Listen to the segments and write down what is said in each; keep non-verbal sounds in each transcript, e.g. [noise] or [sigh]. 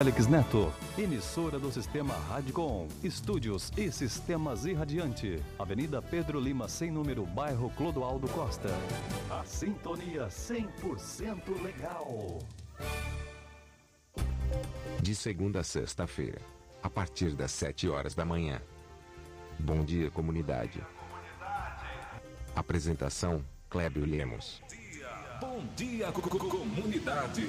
Alex Neto, emissora do Sistema Radicom, estúdios e sistemas irradiante, Avenida Pedro Lima, sem número, bairro Clodoaldo Costa. A sintonia 100% legal. De segunda a sexta-feira, a partir das 7 horas da manhã. Bom dia, comunidade. Apresentação: Clébio Lemos. Bom dia, co- co- comunidade.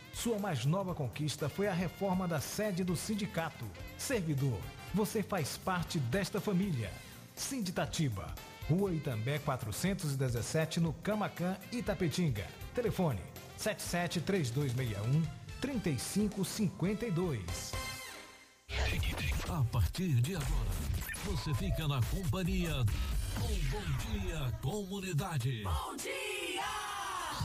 Sua mais nova conquista foi a reforma da sede do sindicato. Servidor, você faz parte desta família. Sinditatiba, Rua Itambé 417, no Camacan, Itapetinga. Telefone 773261 3552. A partir de agora, você fica na companhia do Bom Dia Comunidade. Bom dia!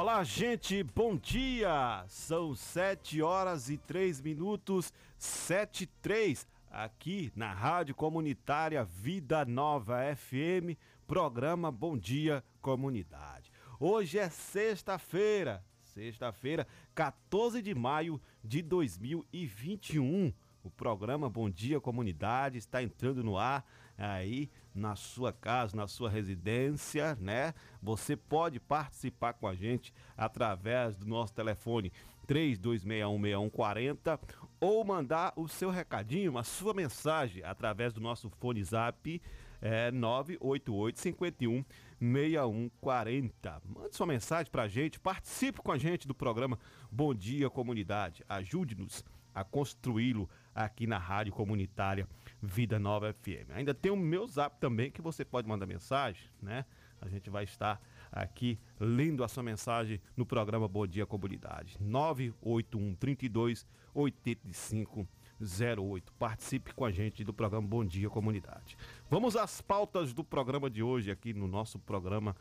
Olá, gente, bom dia! São 7 horas e 3 minutos, 7 e 3, aqui na Rádio Comunitária Vida Nova FM, programa Bom Dia Comunidade. Hoje é sexta-feira, sexta-feira, 14 de maio de 2021. O programa Bom Dia Comunidade está entrando no ar aí na sua casa, na sua residência, né? Você pode participar com a gente através do nosso telefone 32616140 ou mandar o seu recadinho, a sua mensagem através do nosso fone zap é 988 51 6140. Mande sua mensagem pra gente, participe com a gente do programa Bom Dia Comunidade. Ajude-nos a construí-lo aqui na Rádio Comunitária Vida Nova FM. Ainda tem o meu zap também que você pode mandar mensagem, né? A gente vai estar aqui lendo a sua mensagem no programa Bom Dia Comunidade. 981 32 85 08. Participe com a gente do programa Bom Dia Comunidade. Vamos às pautas do programa de hoje aqui no nosso programa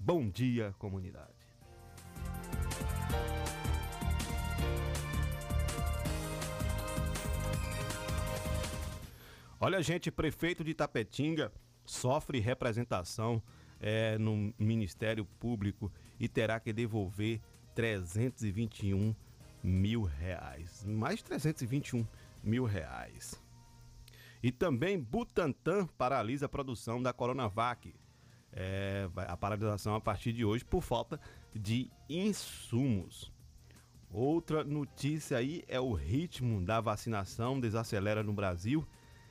Bom Dia Comunidade. Olha, gente, prefeito de Tapetinga sofre representação eh, no Ministério Público e terá que devolver 321 mil reais. Mais 321 mil reais. E também Butantan paralisa a produção da Coronavac. É, a paralisação a partir de hoje por falta de insumos. Outra notícia aí é o ritmo da vacinação desacelera no Brasil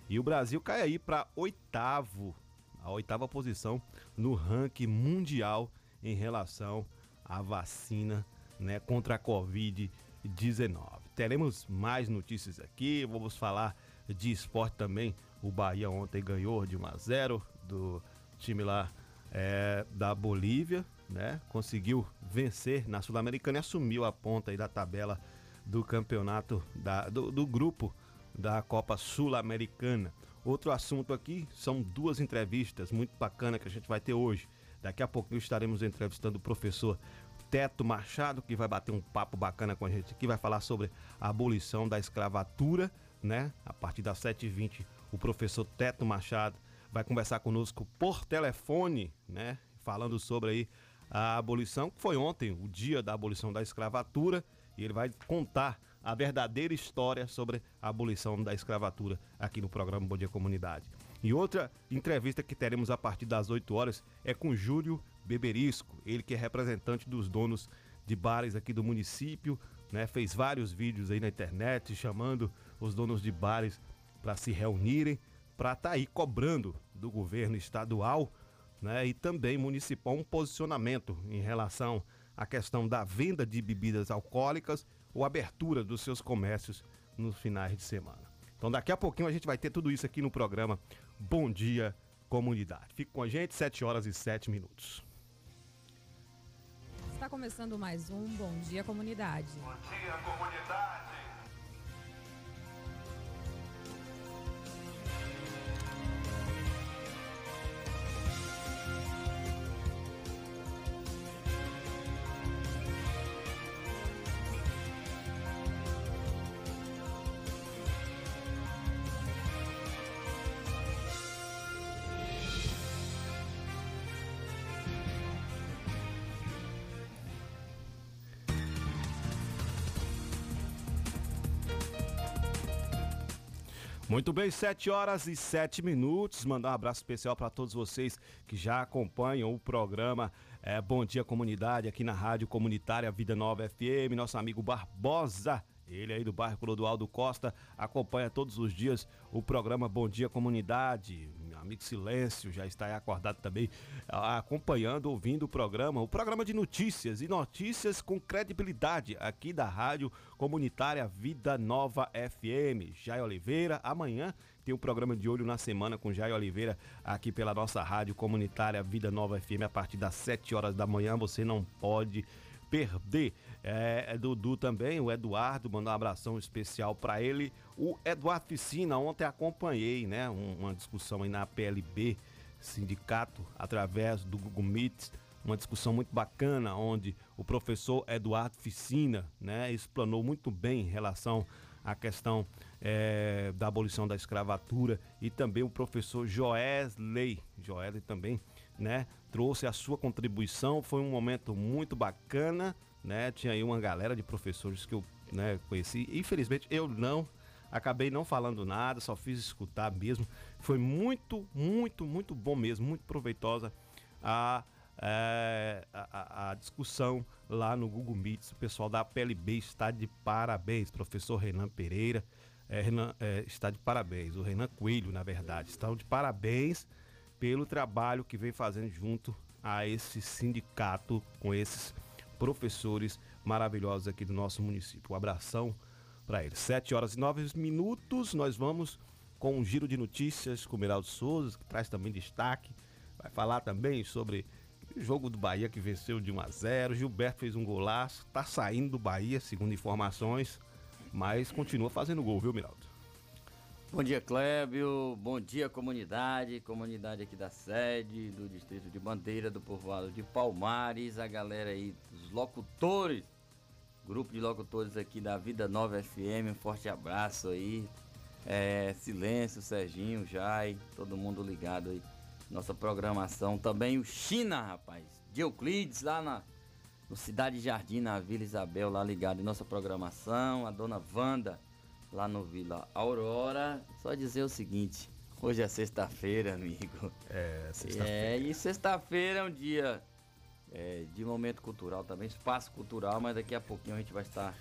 e o Brasil cai aí para oitavo, a oitava posição no ranking mundial em relação à vacina né, contra a Covid-19. Teremos mais notícias aqui, vamos falar de esporte também. O Bahia ontem ganhou de 1 a 0 do time lá é, da Bolívia, né? Conseguiu vencer na Sul-Americana e assumiu a ponta aí da tabela do campeonato da, do, do grupo da Copa Sul-Americana. Outro assunto aqui são duas entrevistas muito bacanas que a gente vai ter hoje. Daqui a pouquinho estaremos entrevistando o professor Teto Machado, que vai bater um papo bacana com a gente aqui, vai falar sobre a abolição da escravatura, né? A partir das 7h20, o professor Teto Machado vai conversar conosco por telefone, né? Falando sobre aí a abolição, que foi ontem, o dia da abolição da escravatura, e ele vai contar a verdadeira história sobre a abolição da escravatura aqui no programa Bom Dia Comunidade. E outra entrevista que teremos a partir das 8 horas é com Júlio Beberisco, ele que é representante dos donos de bares aqui do município, né? Fez vários vídeos aí na internet chamando os donos de bares para se reunirem, para estar tá aí cobrando do governo estadual, né? E também municipal um posicionamento em relação à questão da venda de bebidas alcoólicas ou abertura dos seus comércios nos finais de semana. Então daqui a pouquinho a gente vai ter tudo isso aqui no programa Bom Dia Comunidade. Fique com a gente, 7 horas e 7 minutos. Está começando mais um Bom Dia Comunidade. Bom dia, comunidade. Muito bem, 7 horas e 7 minutos. Mandar um abraço especial para todos vocês que já acompanham o programa é, Bom Dia Comunidade aqui na Rádio Comunitária Vida Nova FM. Nosso amigo Barbosa, ele aí do bairro Clodoaldo Costa, acompanha todos os dias o programa Bom Dia Comunidade. Amigo Silêncio já está aí acordado também, acompanhando, ouvindo o programa. O programa de notícias e notícias com credibilidade aqui da Rádio Comunitária Vida Nova FM. Jai Oliveira, amanhã tem o um programa de olho na semana com Jai Oliveira aqui pela nossa Rádio Comunitária Vida Nova FM a partir das 7 horas da manhã. Você não pode perder. É, é Dudu também, o Eduardo, mandar um abração especial para ele. O Eduardo Ficina, ontem acompanhei, né, uma discussão aí na PLB, sindicato, através do Google Meet, uma discussão muito bacana, onde o professor Eduardo Ficina, né, explanou muito bem em relação à questão é, da abolição da escravatura e também o professor Joesley, Joesley também, né, trouxe a sua contribuição, foi um momento muito bacana, né? Tinha aí uma galera de professores que eu né, conheci. Infelizmente eu não acabei não falando nada, só fiz escutar mesmo. Foi muito, muito, muito bom mesmo, muito proveitosa a, é, a, a, discussão lá no Google Meets. O pessoal da PLB está de parabéns, professor Renan Pereira. É, Renan, é, está de parabéns, o Renan Coelho, na verdade, estão de parabéns pelo trabalho que vem fazendo junto a esse sindicato com esses professores maravilhosos aqui do nosso município. Um abração para eles. 7 horas e 9 minutos, nós vamos com um giro de notícias com o Miraldo Souza, que traz também destaque. Vai falar também sobre o jogo do Bahia que venceu de 1 a 0. Gilberto fez um golaço, tá saindo do Bahia, segundo informações, mas continua fazendo gol, viu, Miraldo? Bom dia, Clébio. Bom dia, comunidade. Comunidade aqui da sede, do distrito de Bandeira, do povoado de Palmares. A galera aí, os locutores, grupo de locutores aqui da Vida Nova FM. Um forte abraço aí. É, silêncio, Serginho, Jai, todo mundo ligado aí. Nossa programação. Também o China, rapaz. Euclides lá na no Cidade Jardim, na Vila Isabel, lá ligado em nossa programação. A dona Wanda lá no Vila Aurora. Só dizer o seguinte: hoje é sexta-feira, amigo. É, sexta-feira. É, e sexta-feira é um dia é, de momento cultural também, espaço cultural, mas daqui a pouquinho a gente vai estar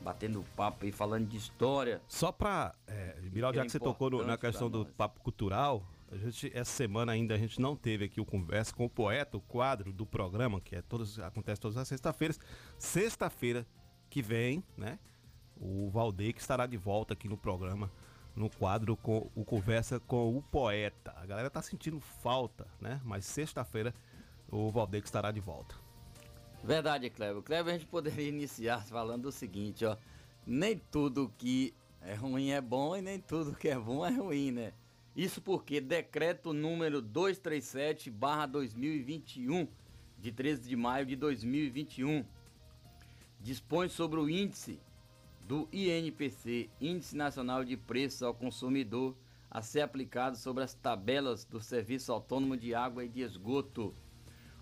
batendo papo e falando de história. Só para, é, Miral, já que você tocou no, na questão do papo cultural, a gente, essa semana ainda a gente não teve aqui o conversa com o poeta, o quadro do programa, que é todos, acontece todas as sextas-feiras. Sexta-feira que vem, né? O Valdeir que estará de volta aqui no programa, no quadro com o Conversa com o Poeta. A galera tá sentindo falta, né? Mas sexta-feira o Valdeir que estará de volta. Verdade, Cleber. Cleber, a gente poderia iniciar falando o seguinte, ó. Nem tudo que é ruim é bom e nem tudo que é bom é ruim, né? Isso porque decreto número 237/2021 de 13 de maio de 2021 dispõe sobre o índice do INPC, Índice Nacional de Preços ao Consumidor, a ser aplicado sobre as tabelas do Serviço Autônomo de Água e de Esgoto.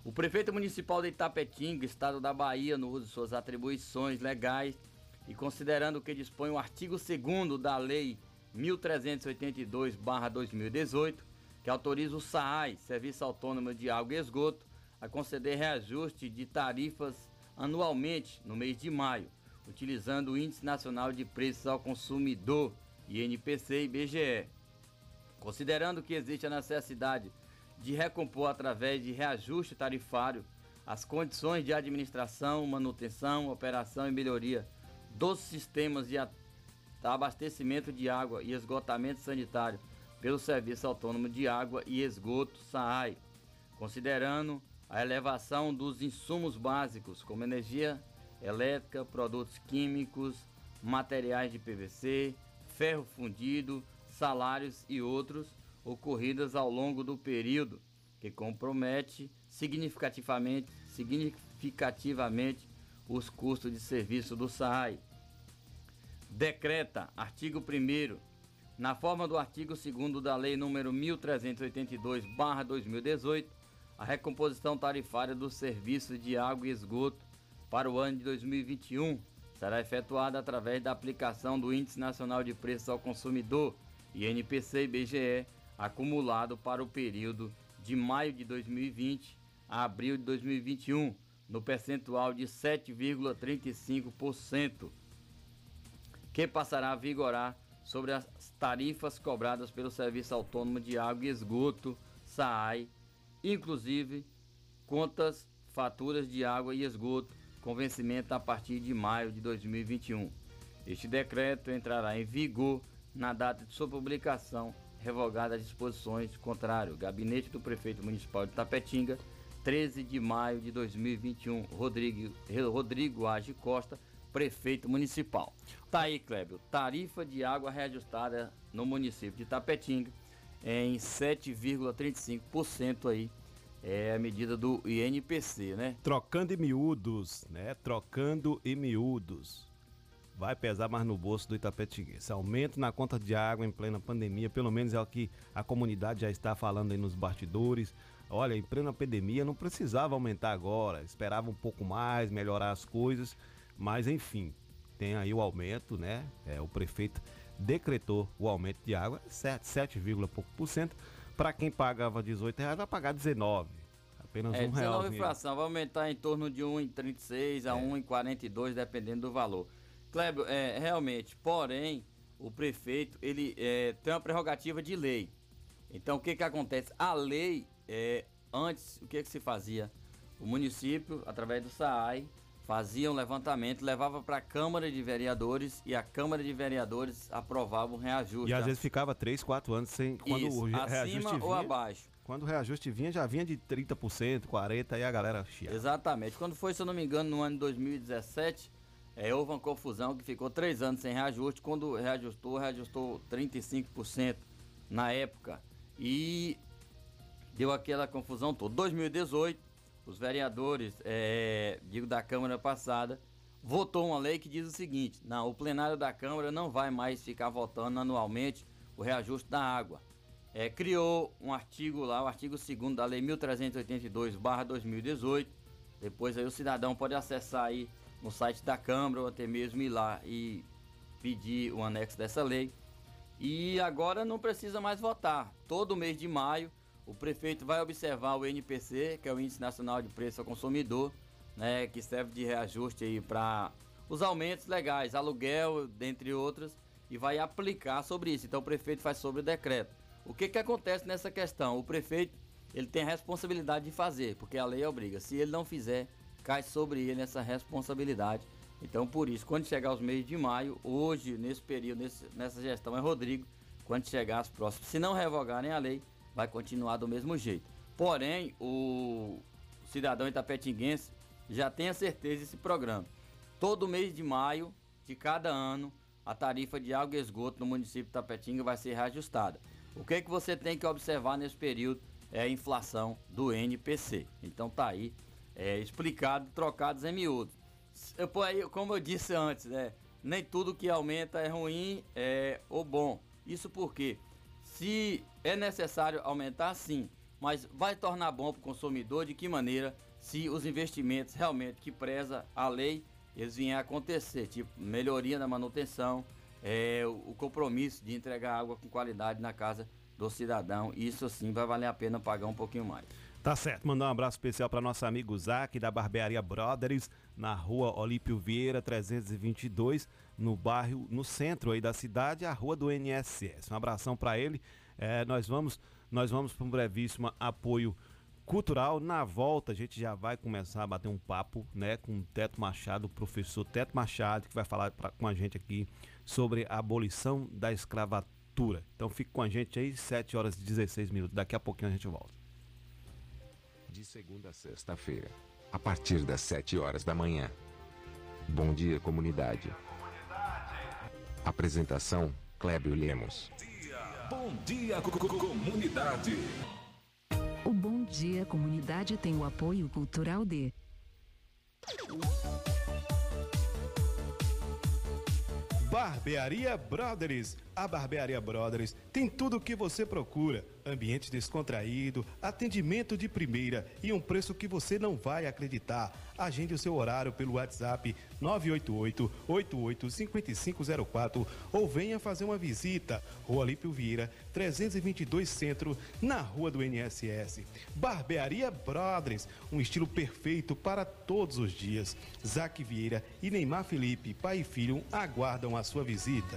O prefeito municipal de Itapetinga, estado da Bahia, no uso de suas atribuições legais, e considerando que dispõe o artigo 2 da Lei 1382-2018, que autoriza o SAAI, Serviço Autônomo de Água e Esgoto, a conceder reajuste de tarifas anualmente no mês de maio, utilizando o Índice Nacional de Preços ao Consumidor, INPC e IBGE. Considerando que existe a necessidade de recompor através de reajuste tarifário as condições de administração, manutenção, operação e melhoria dos sistemas de abastecimento de água e esgotamento sanitário pelo Serviço Autônomo de Água e Esgoto SAAI, considerando a elevação dos insumos básicos como energia elétrica, produtos químicos, materiais de PVC, ferro fundido, salários e outros ocorridas ao longo do período que compromete significativamente, significativamente os custos de serviço do SAI. Decreta, artigo 1 na forma do artigo 2 da Lei nº 1382/2018, a recomposição tarifária do serviço de água e esgoto para o ano de 2021 será efetuada através da aplicação do Índice Nacional de Preços ao Consumidor, INPC e BGE, acumulado para o período de maio de 2020 a abril de 2021, no percentual de 7,35%, que passará a vigorar sobre as tarifas cobradas pelo Serviço Autônomo de Água e Esgoto, SAAI, inclusive contas, faturas de água e esgoto, com vencimento a partir de maio de 2021. Este decreto entrará em vigor na data de sua publicação, revogada as disposições contrário. Gabinete do Prefeito Municipal de Tapetinga, 13 de maio de 2021. Rodrigo, Rodrigo Age Costa, Prefeito Municipal. Tá aí, Clébio. Tarifa de água reajustada no município de Tapetinga em 7,35% aí. É a medida do INPC, né? Trocando em miúdos, né? Trocando em miúdos vai pesar mais no bolso do Itapetinguense. Aumento na conta de água em plena pandemia, pelo menos é o que a comunidade já está falando aí nos bastidores. Olha, em plena pandemia não precisava aumentar agora, esperava um pouco mais, melhorar as coisas, mas enfim, tem aí o aumento, né? É, o prefeito decretou o aumento de água, 7, 7, pouco por cento. Para quem pagava 18 reais, vai pagar 19. Apenas é, um real. 19 inflação, vai aumentar em torno de 1,36 a é. 1,42, dependendo do valor. Kleber, é, realmente, porém, o prefeito ele é, tem uma prerrogativa de lei. Então, o que, que acontece? A lei, é, antes, o que, que se fazia? O município, através do SAAI, fazia um levantamento, levava para a Câmara de Vereadores e a Câmara de Vereadores aprovava um reajuste. E às vezes ficava 3, 4 anos sem quando Isso, o reajuste acima vinha, ou abaixo. Quando o reajuste vinha, já vinha de 30%, 40% e a galera chiava. Exatamente. Quando foi, se eu não me engano, no ano de 2017, é, houve uma confusão que ficou três anos sem reajuste. Quando reajustou, reajustou 35% na época. E deu aquela confusão toda. 2018, os vereadores, é, digo da Câmara passada, votou uma lei que diz o seguinte: não, o plenário da Câmara não vai mais ficar votando anualmente o reajuste da água. É, criou um artigo lá, o artigo 2 da Lei 1382-2018. Depois aí o cidadão pode acessar aí no site da Câmara ou até mesmo ir lá e pedir o anexo dessa lei. E agora não precisa mais votar. Todo mês de maio, o prefeito vai observar o NPC, que é o Índice Nacional de Preço ao Consumidor, né, que serve de reajuste aí para os aumentos legais, aluguel, dentre outros, e vai aplicar sobre isso. Então o prefeito faz sobre o decreto. O que que acontece nessa questão? O prefeito, ele tem a responsabilidade de fazer, porque a lei obriga. Se ele não fizer, cai sobre ele essa responsabilidade. Então, por isso, quando chegar os meses de maio, hoje, nesse período, nesse, nessa gestão, é Rodrigo. Quando chegar as próximas, se não revogarem a lei, vai continuar do mesmo jeito. Porém, o cidadão itapetinguense já tem a certeza desse programa. Todo mês de maio de cada ano, a tarifa de água e esgoto no município de Tapetinga vai ser reajustada. O que, é que você tem que observar nesse período é a inflação do NPC. Então tá aí é, explicado, trocados em miúdos. Como eu disse antes, né, nem tudo que aumenta é ruim é, ou bom. Isso porque, se é necessário aumentar, sim, mas vai tornar bom para o consumidor de que maneira? Se os investimentos realmente que preza a lei eles vierem a acontecer, tipo melhoria na manutenção, é, o, compromisso de entregar água com qualidade na casa do cidadão, isso sim vai valer a pena pagar um pouquinho mais. Tá certo, mandar um abraço especial para nosso amigo Zac da Barbearia Brothers, na rua Olímpio Vieira 322, no bairro, no centro aí da cidade, a rua do NSS. Um abração para ele. É, nós vamos, nós vamos para um brevíssimo apoio cultural. Na volta, a gente já vai começar a bater um papo, né, com o Teto Machado, o professor Teto Machado, que vai falar pra, com a gente aqui sobre a abolição da escravatura. Então fique com a gente aí, 7 horas e 16 minutos. Daqui a pouquinho a gente volta. De segunda a sexta-feira, a partir das 7 horas da manhã. Bom dia, comunidade. Apresentação: Clébio Lemos. Bom dia, co- co- comunidade. O Bom Dia Comunidade tem o apoio cultural de Barbearia Brothers. A Barbearia Brothers tem tudo o que você procura: ambiente descontraído, atendimento de primeira e um preço que você não vai acreditar. Agende o seu horário pelo WhatsApp 988-885504 ou venha fazer uma visita. Rua Lípio Vieira, 322 Centro, na Rua do NSS. Barbearia Brothers, um estilo perfeito para todos os dias. Zac Vieira e Neymar Felipe, pai e filho, aguardam a sua visita.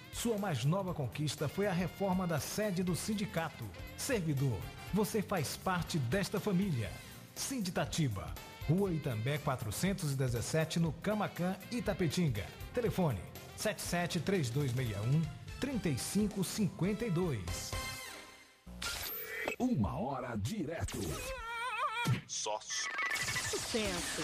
Sua mais nova conquista foi a reforma da sede do sindicato. Servidor, você faz parte desta família. Sinditatiba, Rua Itambé 417, no Camacan, Itapetinga. Telefone 773261 3552. Uma hora direto. Só Sucesso.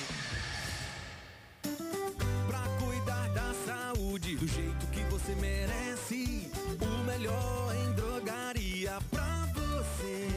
Você merece. O melhor em drogaria pra você.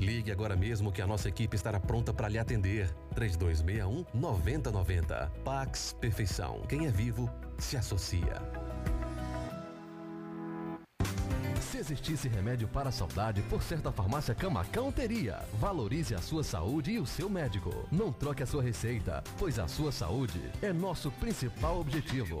Ligue agora mesmo que a nossa equipe estará pronta para lhe atender. 3261 9090. Pax Perfeição. Quem é vivo se associa. Se existisse remédio para a saudade, por certa farmácia Camacão teria. Valorize a sua saúde e o seu médico. Não troque a sua receita, pois a sua saúde é nosso principal objetivo.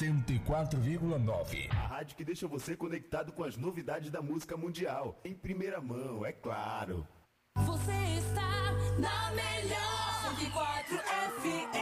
104,9. A rádio que deixa você conectado com as novidades da música mundial. Em primeira mão, é claro. Você está na melhor 104 FM.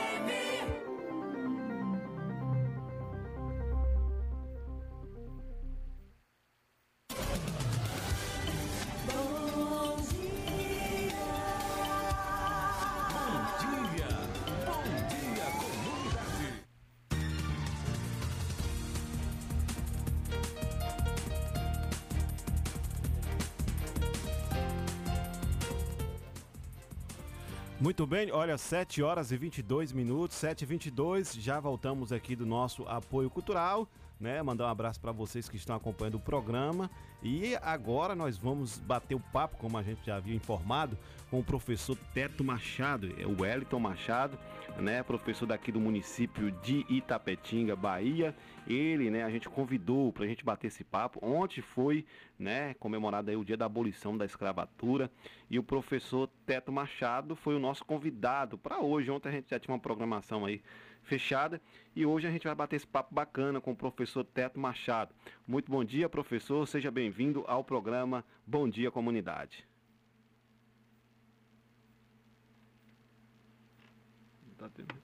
Muito bem, olha, 7 horas e 22 minutos, 7 e 22 já voltamos aqui do nosso apoio cultural, né? Mandar um abraço para vocês que estão acompanhando o programa. E agora nós vamos bater o papo, como a gente já havia informado, com o professor Teto Machado, é o Wellington Machado, né? Professor daqui do município de Itapetinga, Bahia. Ele, né, a gente convidou para a gente bater esse papo. Ontem foi, né, comemorado aí o dia da abolição da escravatura e o professor Teto Machado foi o nosso convidado para hoje. Ontem a gente já tinha uma programação aí fechada e hoje a gente vai bater esse papo bacana com o professor Teto Machado. Muito bom dia, professor. Seja bem-vindo ao programa Bom Dia Comunidade. Tá tendo.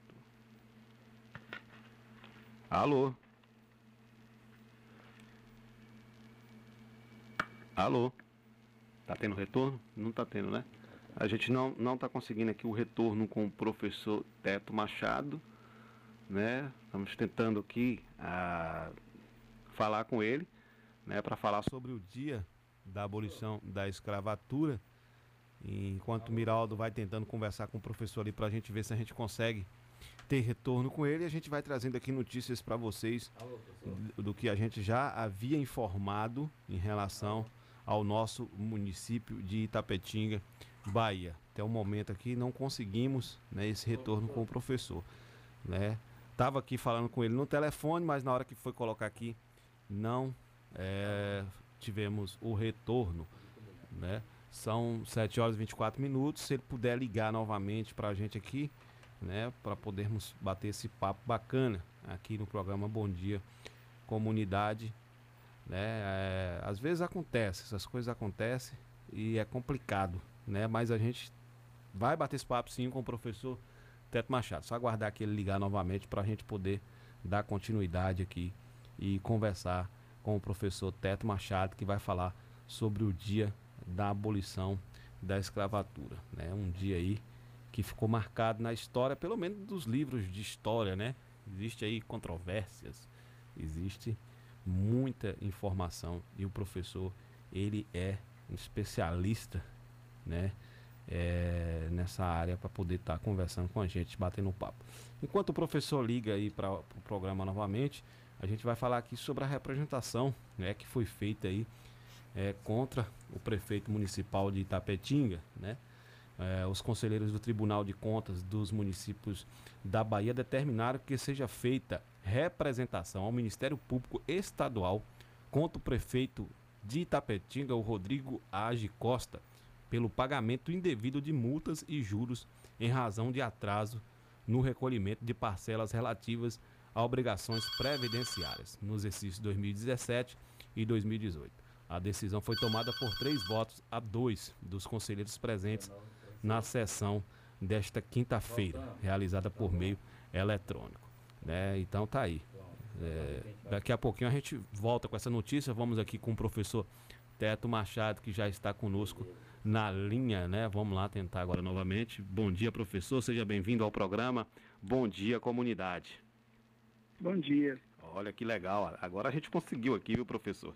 Alô? Alô? Tá tendo retorno? Não tá tendo, né? A gente não, não tá conseguindo aqui o retorno com o professor Teto Machado, né? Estamos tentando aqui ah, falar com ele, né? Para falar sobre o dia da abolição da escravatura. Enquanto o Miraldo vai tentando conversar com o professor ali para a gente ver se a gente consegue ter retorno com ele, a gente vai trazendo aqui notícias para vocês do, do que a gente já havia informado em relação ao nosso município de Itapetinga, Bahia. Até o momento aqui não conseguimos né, esse retorno com o professor. Né? Tava aqui falando com ele no telefone, mas na hora que foi colocar aqui não é, tivemos o retorno. Né? São 7 horas e 24 minutos. Se ele puder ligar novamente para a gente aqui, né, para podermos bater esse papo bacana aqui no programa Bom Dia Comunidade. Né? É, às vezes acontece, essas coisas acontecem e é complicado, né? Mas a gente vai bater esse papo sim com o professor Teto Machado. Só aguardar que ele ligar novamente para a gente poder dar continuidade aqui e conversar com o professor Teto Machado, que vai falar sobre o dia da abolição da escravatura. Né? Um dia aí que ficou marcado na história, pelo menos dos livros de história, né? Existe aí controvérsias, existe muita informação e o professor ele é um especialista, né? É, nessa área para poder estar tá conversando com a gente, batendo papo. Enquanto o professor liga aí para o pro programa novamente, a gente vai falar aqui sobre a representação né, que foi feita aí é, contra o prefeito municipal de Itapetinga, né? É, os conselheiros do Tribunal de Contas dos municípios da Bahia determinaram que seja feita representação ao Ministério Público Estadual contra o prefeito de Itapetinga, o Rodrigo Age Costa, pelo pagamento indevido de multas e juros em razão de atraso no recolhimento de parcelas relativas a obrigações previdenciárias nos exercícios 2017 e 2018. A decisão foi tomada por três votos a dois dos conselheiros presentes na sessão desta quinta-feira, realizada por meio eletrônico. Né? Então tá aí. É, daqui a pouquinho a gente volta com essa notícia. Vamos aqui com o professor Teto Machado, que já está conosco na linha, né? Vamos lá tentar agora novamente. Bom dia, professor, seja bem-vindo ao programa. Bom dia, comunidade. Bom dia. Olha que legal, agora a gente conseguiu aqui, viu, professor?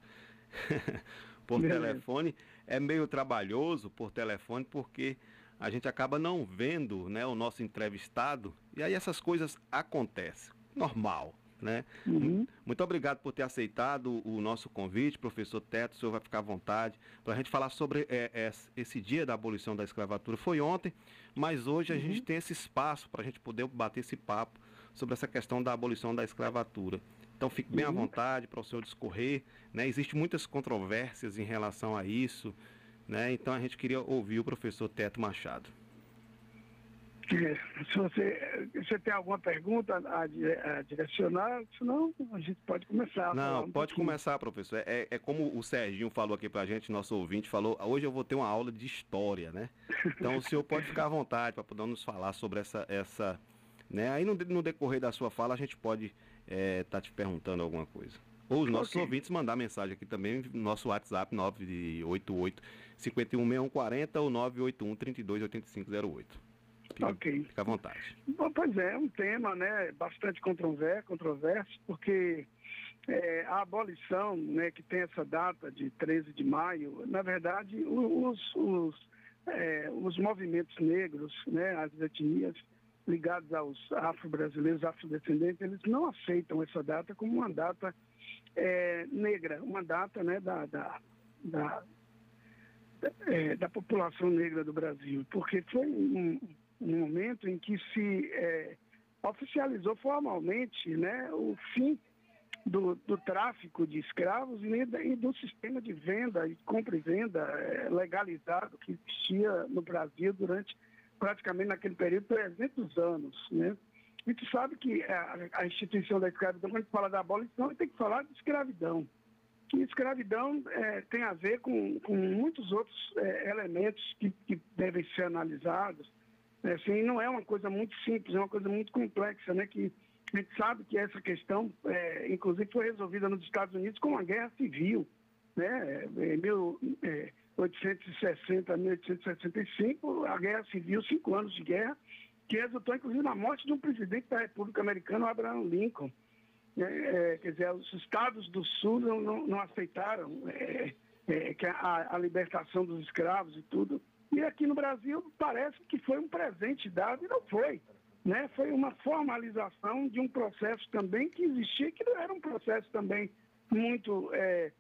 [laughs] por Beleza. telefone é meio trabalhoso por telefone porque a gente acaba não vendo, né, o nosso entrevistado e aí essas coisas acontecem, normal, né? Muito obrigado por ter aceitado o nosso convite, professor Teto. O senhor vai ficar à vontade para a gente falar sobre é, é, esse dia da abolição da escravatura. Foi ontem, mas hoje a gente tem esse espaço para a gente poder bater esse papo sobre essa questão da abolição da escravatura. Então fique bem à Uhum. vontade para o senhor discorrer. Né? Existem muitas controvérsias em relação a isso. Né? Então a gente queria ouvir o professor Teto Machado. É, Se você, você tem alguma pergunta a, a direcionar, senão a gente pode começar. a Não, um pode pouquinho. começar, professor. É, é como o Serginho falou aqui pra gente, nosso ouvinte falou, hoje eu vou ter uma aula de história, né? Então o senhor pode ficar à vontade para poder nos falar sobre essa, essa né? Aí no, no decorrer da sua fala a gente pode estar te perguntando alguma coisa. Ou os nossos Ok. ouvintes mandar mensagem aqui também no nosso WhatsApp 988 516140 ou 981 328508. Fica, Ok. fica à vontade. Bom, Pois é, um tema né, bastante controver- controverso, porque é, a abolição, né, que tem essa data de 13 de maio, na verdade, os, os, é, os movimentos negros, né, as etnias ligadas aos afro-brasileiros, afrodescendentes, eles não aceitam essa data como uma data é, negra, uma data né, da, da, da, é, da população negra do Brasil, porque foi um, um momento em que se é, oficializou formalmente né, o fim do, do tráfico de escravos e, e do sistema de venda e compra e venda é, legalizado que existia no Brasil durante praticamente naquele período 300 anos, né? A gente sabe que a, a instituição da escravidão, quando a gente fala da abolição, a gente tem que falar de escravidão. E escravidão eh, tem a ver com, com muitos outros eh, elementos que, que devem ser analisados. Assim, não é uma coisa muito simples, é uma coisa muito complexa, né? Que a gente sabe que essa questão, eh, inclusive, foi resolvida nos Estados Unidos com uma guerra civil, né? Em 1860 a 1865, a guerra civil, cinco anos de guerra, que resultou, inclusive, na morte de um presidente da República Americana, Abraham Lincoln. É, é, quer dizer, os estados do sul não, não, não aceitaram é, é, que a, a libertação dos escravos e tudo. E aqui no Brasil parece que foi um presente dado e não foi. Né? Foi uma formalização de um processo também que existia, que não era um processo também muito é,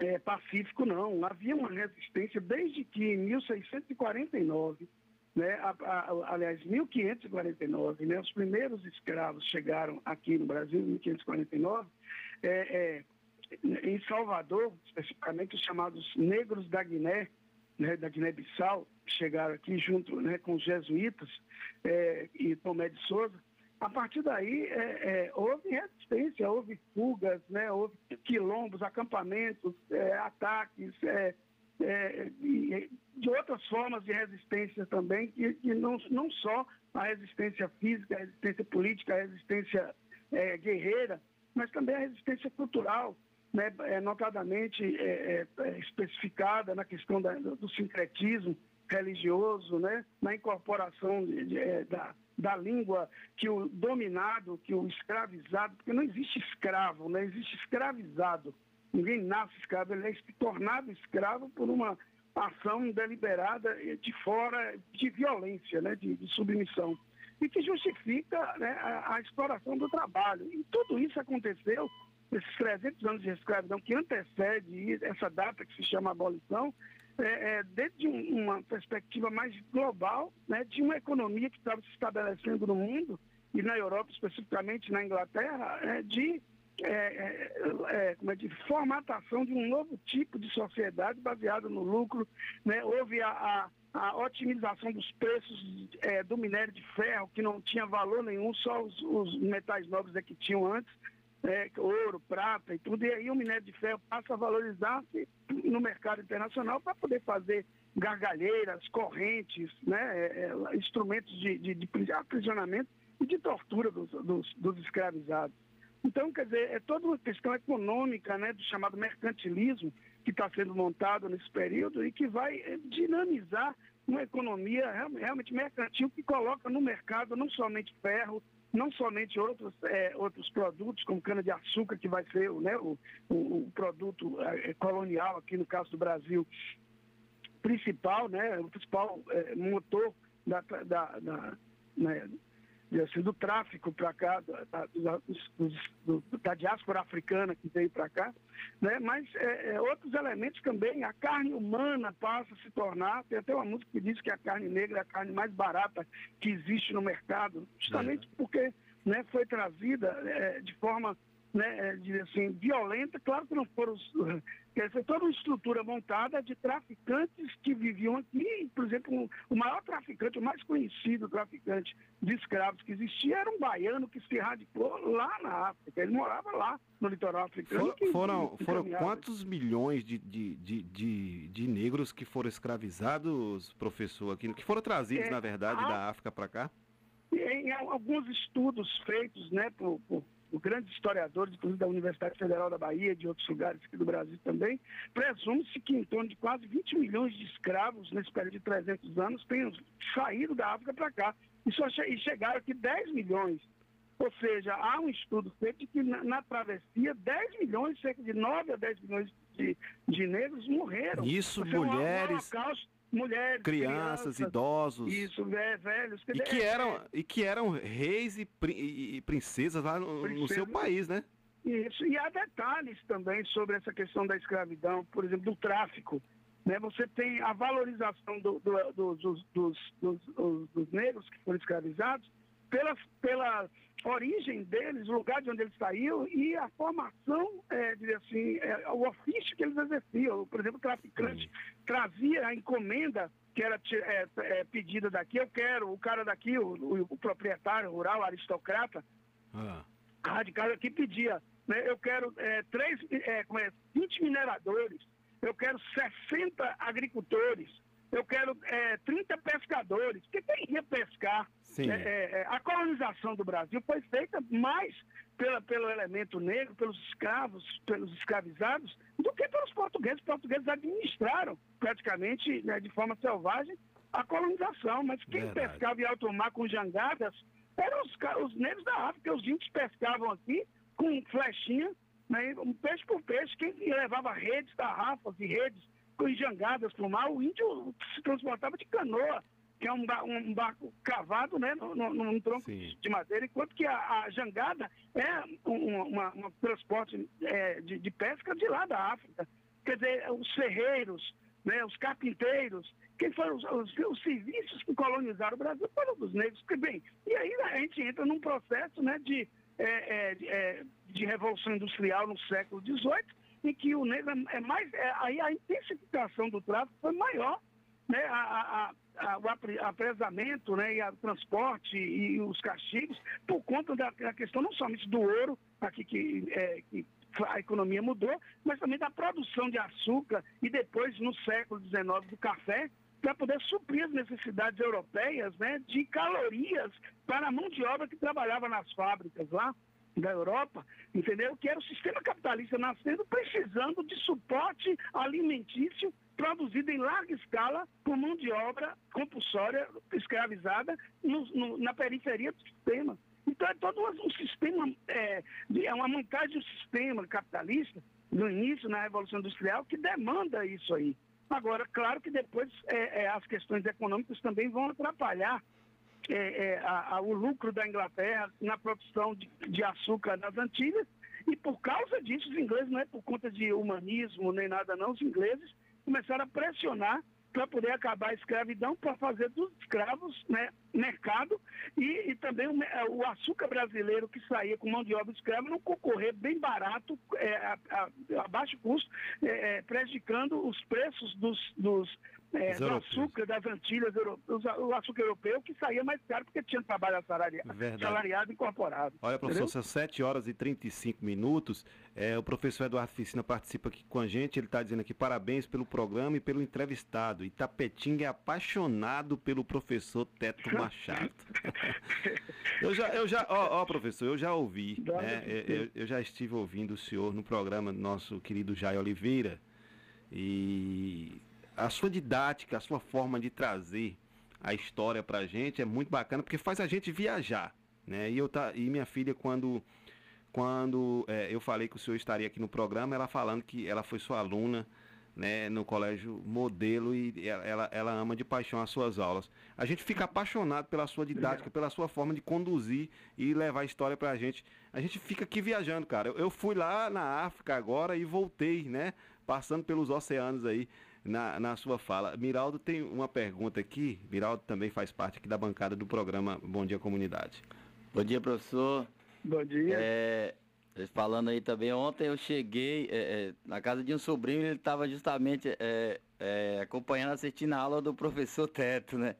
é, pacífico, não. Havia uma resistência desde que em 1649 né, a- a- aliás, 1549, né, os primeiros escravos chegaram aqui no Brasil, em 1549, é, é, em Salvador, especificamente os chamados negros da Guiné, né, da Guiné-Bissau, chegaram aqui junto né, com os jesuítas é, e Tomé de Souza. A partir daí, é, é, houve resistência, houve fugas, né, houve quilombos, acampamentos, é, ataques, é, é, de outras formas de resistência também, que, que não, não só a resistência física, a resistência política, a resistência guerreira, mas também a resistência cultural, né, é, notadamente é, é, é, especificada na questão da- do, sincretismo religioso, né, na incorporação de- de, é, da, da língua que o dominado, que o escravizado, porque não existe escravo, né, existe escravizado. Ninguém nasce escravo, ele é tornado escravo por uma ação deliberada de fora de violência, né, de, de submissão, e que justifica né, a, a exploração do trabalho. E tudo isso aconteceu, esses 300 anos de escravidão que antecede essa data que se chama abolição, é, é, dentro de um- uma perspectiva mais global, né, de uma economia que estava se estabelecendo no mundo, e na Europa, especificamente na Inglaterra, é, de é, é, é, como é de formatação de um novo tipo de sociedade baseada no lucro. Né? Houve a, a- a otimização dos preços é, do minério de ferro, que não tinha valor nenhum, só os, os metais nobres é que tinham antes, é, ouro, prata e tudo, e aí o minério de ferro passa a valorizar-se no mercado internacional para poder fazer gargalheiras, correntes, né, é, é, instrumentos de, de, de pri- aprisionamento e de tortura dos, dos, dos escravizados. Então, quer dizer, é toda uma questão econômica, né, do chamado mercantilismo, que está sendo montado nesse período e que vai eh, dinamizar uma economia real- realmente mercantil que coloca no mercado não somente ferro, não somente outros, eh, outros produtos, como cana-de-açúcar, que vai ser né, o, o- o produto eh, colonial aqui no caso do Brasil, principal, né, o principal eh, motor da, da, da, né, assim, do tráfico para cá, da, da, da diáspora africana que veio para cá, né? mas eh, eh, outros elementos também, a carne humana passa a se tornar, tem até uma música que diz que a carne negra é a carne mais barata que existe no mercado, justamente porque né, foi trazida eh, de forma né, de, assim, violenta, claro que não foram [laughs] quer dizer, toda uma estrutura montada de traficantes que viviam aqui, por exemplo, um- o maior traficante, o mais conhecido traficante de escravos que existia era um baiano que se radicou lá na África, ele morava lá no litoral africano. For- foram foram quantos milhões de, de, de, de, de negros que foram escravizados, professor, aqui, que foram trazidos, É, na verdade, a- da África para cá? Em alguns estudos feitos né, por, por- por grandes historiadores, inclusive da Universidade Federal da Bahia, de outros lugares aqui do Brasil também, presume-se que em torno de quase 20 milhões de escravos nesse período de 300 anos tenham saído da África para cá. E, só che- e chegaram aqui 10 milhões. Ou seja, há um estudo feito de que na, na travessia 10 milhões, cerca de 9 a 10 milhões de, de negros morreram. Isso, seja, um- um mulheres, mulheres, crianças, idosos. Isso, ve- velhos. quer E que é- eram, e que eram reis e, e- princesas lá no, no seu país, né? Isso, e há detalhes também sobre essa questão da escravidão, por exemplo, do tráfico. Né? Você tem a valorização do- do- do- dos, dos- dos- dos- dos negros que foram escravizados pela, pela origem deles, o lugar de onde eles saíram e a formação, é, assim, é, o ofício que eles exerciam. Por exemplo, o traficante trazia a encomenda que era é, é, pedida daqui, eu quero, o cara daqui, o, o- o proprietário rural, aristocrata, a Radical aqui pedia, né, eu quero é, três, é, como é, 20 mineradores, eu quero 60 agricultores, eu quero é, 30 pescadores, porque quem ia pescar? Sim. É, é, a colonização do Brasil foi feita mais pela, pelo elemento negro, pelos escravos, pelos escravizados, do que pelos portugueses. Os portugueses administraram praticamente né, de forma selvagem a colonização, mas quem Verdade. pescava em alto mar com jangadas eram os, os negros da África. Os índios pescavam aqui com flechinha, né, um peixe por peixe. Quem levava redes, tarrafas e redes com jangadas para o mar, o índio se transportava de canoa, que é um, ba- um barco cavado né, num tronco de madeira, enquanto que a, a jangada é um, uma- um transporte é, de, de pesca de lá da África. Quer dizer, os ferreiros, né, os carpinteiros, quem foram os, os, os serviços que colonizaram o Brasil foram dos negros. Que bem, e aí a gente entra num processo né, de, é, é, de, é, de revolução industrial no século XVIII, em que o negro é mais. é, aí a intensificação do tráfico foi maior. Né, a, a- a- o apre- apresamento né, e o transporte e os castigos, por conta da, da questão não somente do ouro, aqui que, é, que a economia mudou, mas também da produção de açúcar e depois, no século XIX, do café, para poder suprir as necessidades europeias né, de calorias para a mão de obra que trabalhava nas fábricas lá da Europa, entendeu? Que era o sistema capitalista nascendo, precisando de suporte alimentício produzido em larga escala por mão de obra compulsória, escravizada, no- no- na periferia do sistema. Então é todo um, sistema, é, é uma montagem um sistema capitalista, no início, na Revolução Industrial, que demanda isso aí. Agora, claro que depois é, é, as questões econômicas também vão atrapalhar é, é, a- a- o lucro da Inglaterra na produção de, de açúcar nas Antilhas, e por causa disso, os ingleses, não é por conta de humanismo nem nada não, os ingleses começaram a pressionar para poder acabar a escravidão, para fazer dos escravos né, mercado. E, e também o, me- o açúcar brasileiro que saía com mão de obra escrava não concorrer bem barato, é, a, a- a baixo custo, é, é, prejudicando os preços dos, dos, é, do açúcar das Antilhas, o açúcar europeu, que saía mais caro porque tinha trabalho assalariado, Verdade. salariado incorporado. Olha, professor, Entendeu? são 7 horas e 35 minutos. É, o professor Eduardo Ficina participa aqui com a gente. Ele está dizendo aqui parabéns pelo programa e pelo entrevistado. Itapetinga é apaixonado pelo professor Teto Machado. [laughs] eu já, eu já, ó, ó, professor, eu já ouvi, né? Eu, eu- eu já estive ouvindo o senhor no programa do nosso querido Jair Oliveira. E a sua didática, a sua forma de trazer a história pra gente é muito bacana porque faz a gente viajar, né? E eu tá e minha filha quando quando é, eu falei que o senhor estaria aqui no programa, ela falando que ela foi sua aluna, né, no colégio modelo e ela, ela ama de paixão as suas aulas. A gente fica apaixonado pela sua didática, pela sua forma de conduzir e levar a história pra gente. A gente fica aqui viajando, cara. Eu, eu fui lá na África agora e voltei, né, passando pelos oceanos aí na, na sua fala. Miraldo tem uma pergunta aqui. Miraldo também faz parte aqui da bancada do programa Bom Dia Comunidade. Bom dia, professor. Bom dia. É, falando aí também, ontem eu cheguei é, é, na casa de um sobrinho, ele estava justamente é, é, acompanhando, assistindo a aula do professor Teto, né?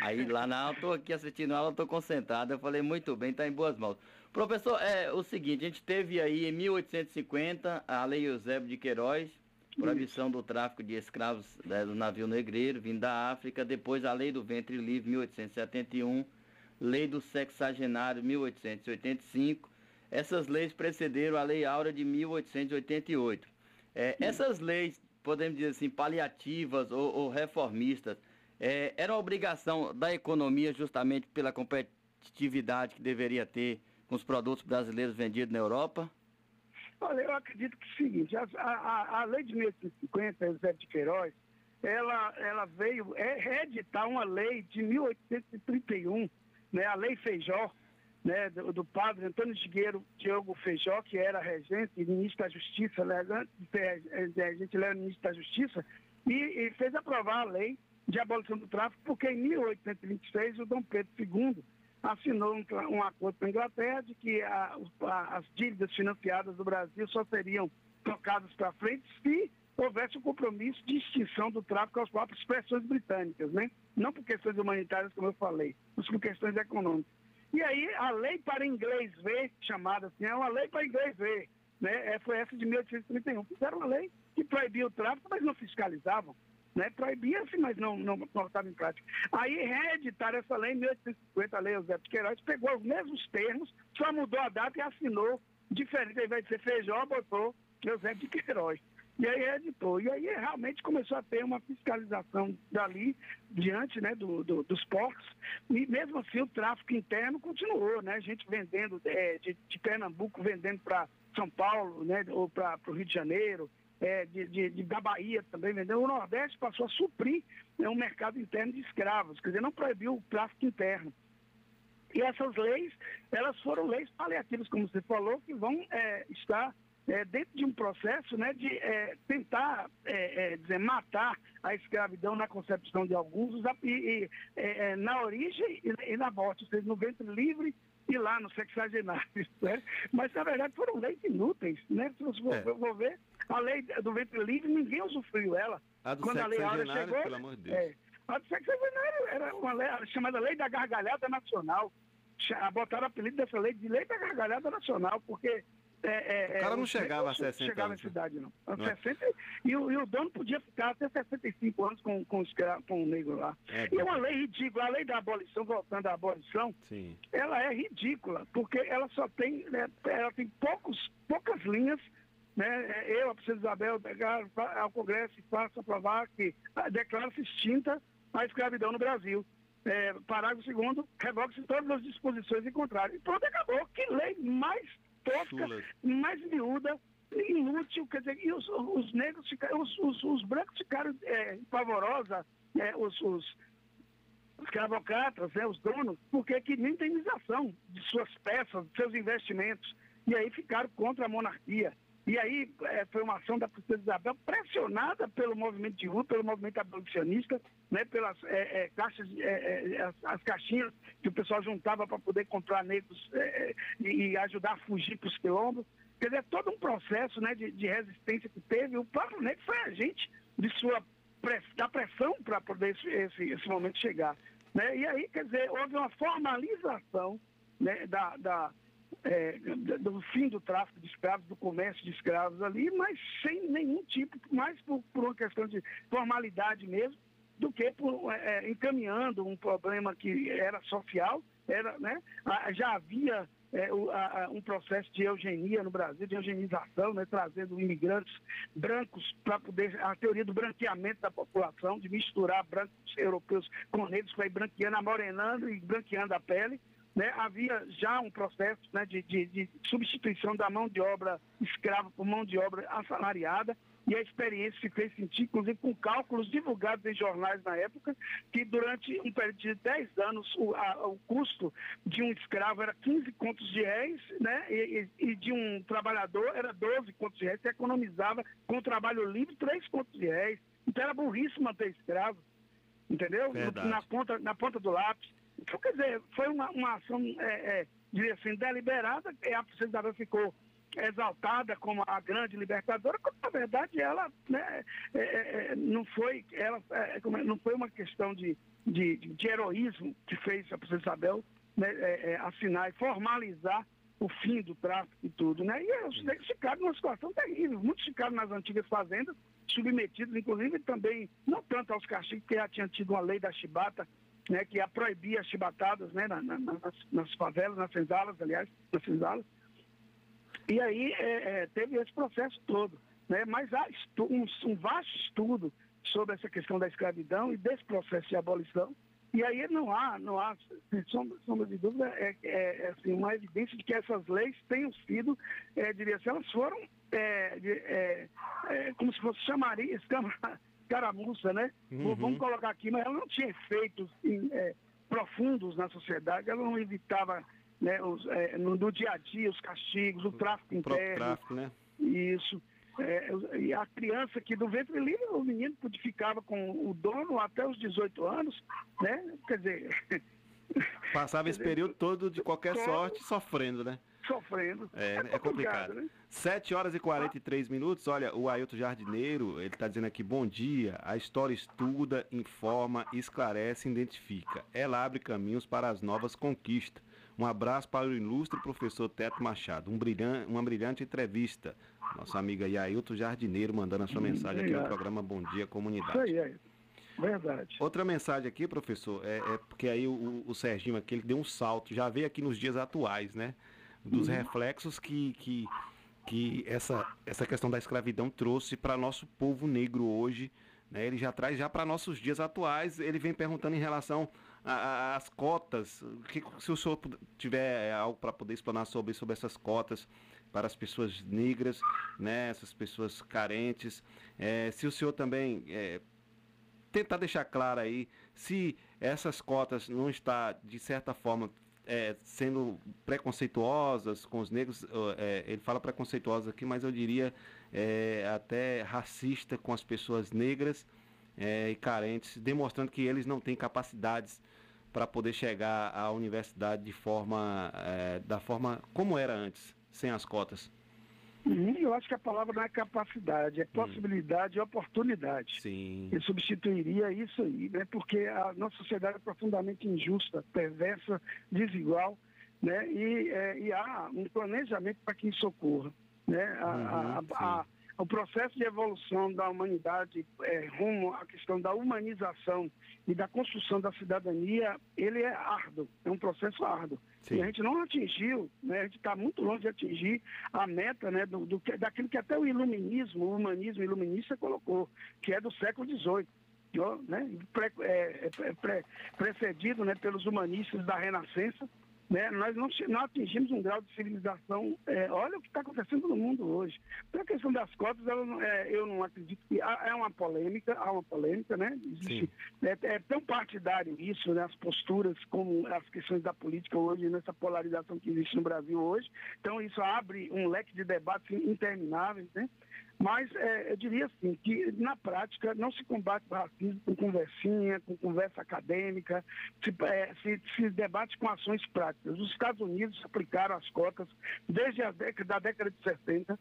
Aí lá na eu tô aqui assistindo a aula, tô concentrado. Eu falei, muito bem, tá em boas mãos. Professor, é o seguinte, a gente teve aí em 1850 a Lei Eusébio de Queiroz, proibição do tráfico de escravos né, do navio negreiro vindo da África, depois a Lei do Ventre Livre, 1871, Lei do Sexagenário, 1885. Essas leis precederam a Lei Áurea de 1888. É, essas leis, podemos dizer assim, paliativas ou, ou reformistas, é, era obrigação da economia justamente pela competitividade que deveria ter com os produtos brasileiros vendidos na Europa? Olha, eu acredito que é o seguinte, a, a, a lei de 1850, José de Queiroz, ela, ela veio é, reeditar uma lei de 1831, né, a Lei Feijó, né, do, do padre Antônio Digueiro Diogo Feijó, que era regente e ministro da Justiça, né, a gente era ministro da Justiça, e, e fez aprovar a lei de abolição do tráfico, porque em 1826 o Dom Pedro II assinou um, um acordo com a Inglaterra de que a, a, as dívidas financiadas do Brasil só seriam trocadas para frente se houvesse um compromisso de extinção do tráfico às próprias expressões britânicas, né? Não por questões humanitárias, como eu falei, mas por questões econômicas. E aí a lei para inglês ver, chamada assim, é uma lei para inglês ver, né? Foi essa de 1831. Fizeram uma lei que proibia o tráfico, mas não fiscalizavam. Né? Proibia-se, mas não, não colocava em prática. Aí reeditaram essa lei em 1850, a lei José Queiroz, pegou os mesmos termos, só mudou a data e assinou diferente. Ao invés de ser Feijó, botou José de Queiroz. E aí reeditou. E aí realmente começou a ter uma fiscalização dali, diante né, do, do, dos portos. E mesmo assim o tráfico interno continuou, né? Gente vendendo é, de, de Pernambuco, vendendo para São Paulo, né? Ou para o Rio de Janeiro, é, de, de, de, da Bahia também vendeu. O Nordeste passou a suprir né, um mercado interno de escravos, quer dizer, não proibiu o tráfico interno. E essas leis, elas foram leis paliativas, como você falou, que vão é, estar é, dentro de um processo né, de é, tentar é, é, dizer, matar a escravidão na concepção de alguns e, e na origem e, e, na morte, ou seja, no ventre livre e lá no sexagenário. [laughs] Né? Mas, na verdade, foram leis inúteis. Né? Se você for, ver, a lei do ventre livre, ninguém usufruiu ela. A do Quando a lei Áurea chegou, pelo amor de Deus. É, a do sexagenário era uma lei chamada Lei da Gargalhada Nacional. Botaram o apelido dessa lei de Lei da Gargalhada Nacional, porque é, é, o cara não chegava a 60 chegava anos. Chegava a cidade, não. não 60, é? e, o, e, o, dono podia ficar até 65 anos com, com, os, com o negro lá. É, e é uma lei ridícula, a lei da abolição, voltando à abolição, Sim. ela é ridícula, porque ela só tem, né, ela tem poucos, poucas linhas né, eu, a princesa Isabel, ao Congresso e faço aprovar que declara-se extinta a escravidão no Brasil. É, parágrafo segundo, revoga-se todas as disposições em contrário. E pronto, acabou. Que lei mais tosca, mais miúda, inútil, quer dizer, e os, os negros ficaram, os, os, os, brancos ficaram é, pavorosa, é, os, os escravocratas, né, os donos, porque queriam indenização de suas peças, de seus investimentos. E aí ficaram contra a monarquia. E aí é, foi uma ação da princesa Isabel pressionada pelo movimento de rua, pelo movimento abolicionista, né, pelas é, é, caixas, é, é, as, as, caixinhas que o pessoal juntava para poder comprar negros é, e, ajudar a fugir para os quilombos. Quer dizer, todo um processo né, de, de, resistência que teve. O próprio negro foi agente de sua da pressão para poder esse, esse, esse, momento chegar. Né? E aí, quer dizer, houve uma formalização né, da, da é, do fim do tráfico de escravos, do comércio de escravos ali, mas sem nenhum tipo, mais por, por uma questão de formalidade mesmo, do que por, é, é encaminhando um problema que era social, era, né, já havia é, o, a, um processo de eugenia no Brasil, de eugenização, né, trazendo imigrantes brancos para poder, a teoria do branqueamento da população, de misturar brancos europeus com negros, ir branqueando, amorenando e branqueando a pele. Né, havia já um processo né, de, de, de, substituição da mão de obra escrava por mão de obra assalariada e a experiência se fez sentir, inclusive com cálculos divulgados em jornais na época, que durante um período de 10 anos o, a, o custo de um escravo era 15 contos de réis, né? E, e, de um trabalhador era 12 contos de réis, você economizava com o trabalho livre 3 contos de réis. Então era burrice manter escravo, entendeu? Na ponta, na ponta do lápis. Então, quer dizer, foi uma, uma ação, é, é, assim, deliberada, e a Presidente ficou exaltada como a grande libertadora, quando na verdade ela né, é, é, é não, foi, ela, é, não foi uma questão de, de, de, heroísmo que fez a princesa Isabel né, assinar e formalizar o fim do tráfico e tudo. Né? E negros ficaram numa situação terrível. Muitos ficaram nas antigas fazendas, submetidos, inclusive também, não tanto aos castigos, porque já tinha tido uma lei da chibata, né, que a proibia as chibatadas né, na, na, nas, nas, favelas, nas senzalas, aliás, nas senzalas. E aí é, é, teve esse processo todo. Né? Mas há um, um vasto estudo sobre essa questão da escravidão e desse processo de abolição. E aí não há, não há, sem sombra de dúvida, é, é, é assim, uma evidência de que essas leis tenham sido, é, diria assim, elas foram é, de, é, é, como se fosse chamaria, [laughs] escaramuça, né? Uhum. Vamos colocar aqui, mas ela não tinha efeitos é, profundos na sociedade, ela não evitava né, os, é, no, no, dia a dia, os castigos, o tráfico o interno. Tráfico, né? Isso. É, e a criança que do ventre livre, o menino ficava com o dono até os 18 anos, né? Quer dizer. [laughs] [laughs] Passava esse período todo de qualquer todo sorte sofrendo, né? Sofrendo. É, é, é complicado. Né? 7 horas e 43 minutos. Olha, o Ailton Jardineiro, ele está dizendo aqui: bom dia. A história estuda, informa, esclarece, identifica. Ela abre caminhos para as novas conquistas. Um abraço para o ilustre professor Teto Machado. Um brilhante, uma brilhante entrevista. Nossa amiga Yailton Jardineiro mandando a sua mensagem aqui no programa Bom Dia Comunidade. Isso aí, Ailton. Verdade. Outra mensagem aqui, professor, é, é porque aí o, o Serginho aqui ele deu um salto, já veio aqui nos dias atuais, né? Dos uhum. reflexos que, que, que essa, essa questão da escravidão trouxe para nosso povo negro hoje. Né? Ele já traz já para nossos dias atuais, ele vem perguntando em relação as cotas, que, se o senhor tiver algo para poder explanar sobre, sobre essas cotas para as pessoas negras, né, essas pessoas carentes, é, se o senhor também é, tentar deixar claro aí se essas cotas não está de certa forma é, sendo preconceituosas com os negros, é, ele fala preconceituosas aqui, mas eu diria é, até racista com as pessoas negras é, e carentes, demonstrando que eles não têm capacidades para poder chegar à universidade de forma é, da forma como era antes, sem as cotas? Uhum, eu acho que a palavra não é capacidade, é hum. possibilidade e oportunidade. Sim. Eu substituiria isso aí, né? porque a nossa sociedade é profundamente injusta, perversa, desigual, né? e, é, e há um planejamento para que isso ocorra. Né? A, a, a, o processo de evolução da humanidade é, rumo à questão da humanização e da construção da cidadania, ele é árduo, é um processo árduo. Sim. E a gente não atingiu, né, a gente está muito longe de atingir a meta né, do, do, daquilo que até o iluminismo, o humanismo iluminista colocou, que é do século XVIII. Né, pré, é, é, pré, precedido né, pelos humanistas da Renascença, né? Nós não, não, atingimos um grau de civilização. É, olha o que está acontecendo no mundo hoje. Então, a questão das cotas, não, é, eu não acredito que há, é uma polêmica, há uma polêmica, né? Existe, é, é, tão partidário isso, né? as posturas como as questões da política hoje, nessa polarização que existe no Brasil hoje. Então, isso abre um leque de debates intermináveis, né? Mas é, eu diria assim, que na prática não se combate o racismo com conversinha, com conversa acadêmica, se, é, se, se, debate com ações práticas. Os Estados Unidos aplicaram as cotas desde a década, da década de 60,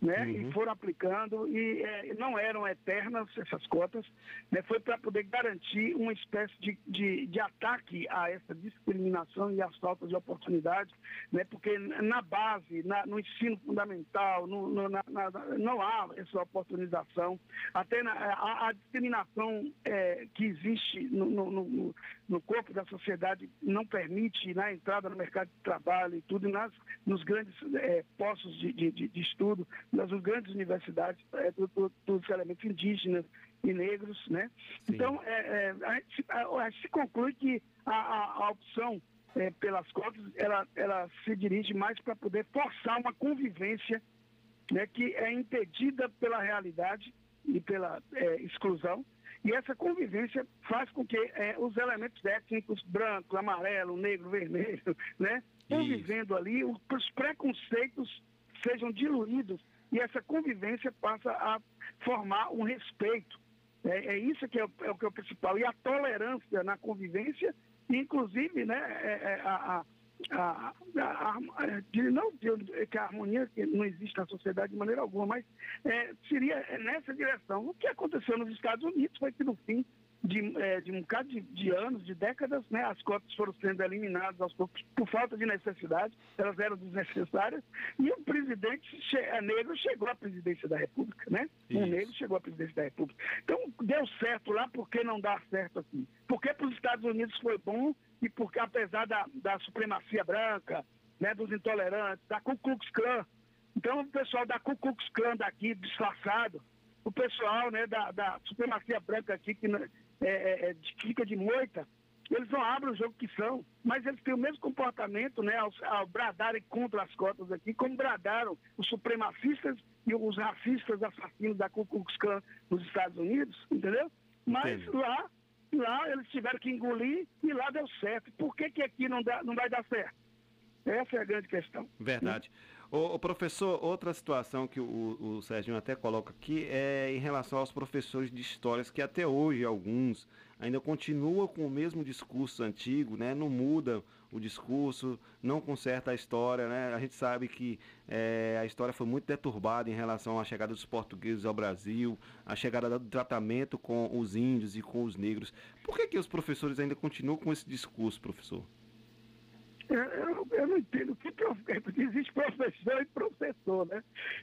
né? Uhum. E foram aplicando e eh, não eram eternas essas cotas, né? Foi para poder garantir uma espécie de, de, de ataque a essa discriminação e às faltas de oportunidade, né? Porque na base, na- no ensino fundamental, no- no- na- na- não há essa oportunização. Até na- a, a discriminação eh, que existe no, no- no- corpo da sociedade não permite né, a entrada no mercado de trabalho e tudo, e nas, nos grandes eh, postos de- de- de estudo, nas grandes universidades, eh, do- do- dos elementos indígenas e negros, né? Então, eh, eh, a, a- a se conclui que a, a- opção eh, pelas cotas, ela, ela se dirige mais para poder forçar uma convivência né, que é impedida pela realidade e pela eh, exclusão. E essa convivência faz com que eh, os elementos étnicos, branco, amarelo, negro, vermelho, [laughs] né, convivendo ali, os preconceitos sejam diluídos e essa convivência passa a formar um respeito. É, é isso que é, o- é o que é o principal. E a tolerância na convivência, inclusive, né, é- é a, a, a- de- não de- que a harmonia que não existe na sociedade de maneira alguma, mas é, seria nessa direção. O que aconteceu nos Estados Unidos foi que no fim de, é, de um bocado de, de anos, de décadas, né, as cotas foram sendo eliminadas aos poucos por falta de necessidade, elas eram desnecessárias, e o presidente che- é, negro chegou à presidência da República, né? Um Isso. negro chegou à presidência da República. Então, deu certo lá, por que não dá certo aqui? Porque para os Estados Unidos foi bom, e porque apesar da, da supremacia branca, né, dos intolerantes, da Ku Klux Klan, então o pessoal da Ku Klux Klan daqui, disfarçado, o pessoal né, da, da supremacia branca aqui, que é, é, é, de- fica de moita, eles não abrem o jogo que são, mas eles têm o mesmo comportamento né, ao, ao bradarem contra as cotas aqui, como bradaram os supremacistas e os racistas assassinos da Ku Klux Klan nos Estados Unidos, entendeu? Mas Entendo. lá, lá eles tiveram que engolir e lá deu certo. Por que, que aqui não, dá, não vai dar certo? Essa é a grande questão. Verdade. Ô, ô, professor, outra situação que o, o até coloca aqui é em relação aos professores de histórias, que até hoje alguns ainda continuam com o mesmo discurso antigo, né? Não muda o discurso, não conserta a história, né? A gente sabe que eh, a história foi muito deturbada em relação à chegada dos portugueses ao Brasil, a chegada do tratamento com os índios e com os negros. Por que, que os professores ainda continuam com esse discurso, professor? Eu, eu- não entendo que prof- [laughs] existe professor e professor, né?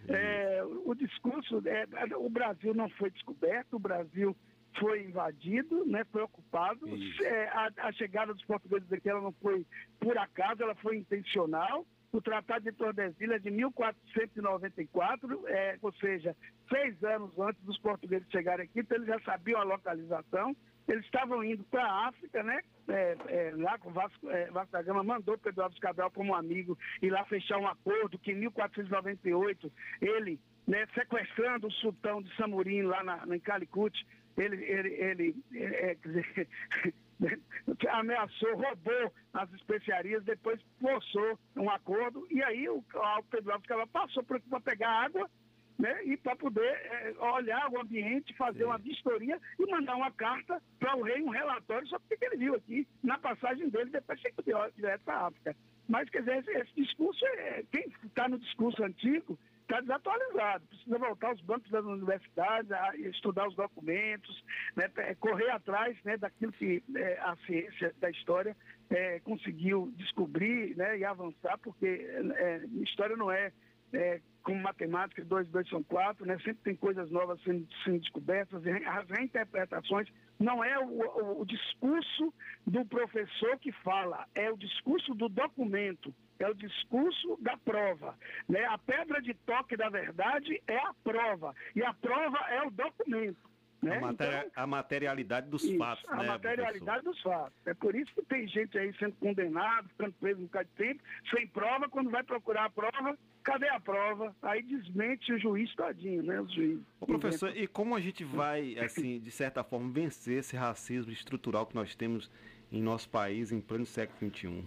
É, o discurso, é, o Brasil não foi descoberto, o Brasil foi invadido, né, foi ocupado. É, a, a chegada dos portugueses aqui ela não foi por acaso, ela foi intencional. O Tratado de Tordesilhas de 1494, é, ou seja, seis anos antes dos portugueses chegarem aqui, então eles já sabiam a localização. Eles estavam indo para a África, né? É, é, lá com o Vasco, é, Vasco da Gama mandou Pedro Alves Cabral como amigo ir lá fechar um acordo que em 1498 ele, né, sequestrando o sultão de Samurim lá na, em Calicut, ele, ele, ele é, é, quer [laughs] dizer, ameaçou, roubou as especiarias, depois forçou um acordo, e aí o, o Pedro Alves Cabral passou para pegar água né, e para poder eh, olhar o ambiente, fazer uma vistoria e mandar uma carta para o rei, um relatório sobre o que ele viu aqui na passagem dele, depois chegou direto para a África. Mas, quer dizer, esse, esse discurso, é, quem está no discurso antigo, está desatualizado. Precisa voltar aos bancos das universidades, a estudar os documentos, né, pe- correr atrás né, daquilo que eh, a ciência da história eh, conseguiu descobrir né, e avançar, porque eh, história não é é, como matemática, 2 2 são 4, né? sempre tem coisas novas sendo, sendo descobertas, as reinterpretações. Não é o, o- o discurso do professor que fala, é o discurso do documento, é o discurso da prova. Né? A pedra de toque da verdade é a prova, e a prova é o documento. Né? A, matéria- a materialidade dos Isso, fatos, a né, materialidade dos fatos. É por isso que tem gente aí sendo condenado, ficando preso um bocado de tempo, sem prova, quando vai procurar a prova, cadê a prova? Aí desmente o juiz todinho, né? Os juízes. Ô, professor, e como a gente vai, assim, de certa forma, vencer esse racismo estrutural que nós temos em nosso país em pleno século XXI?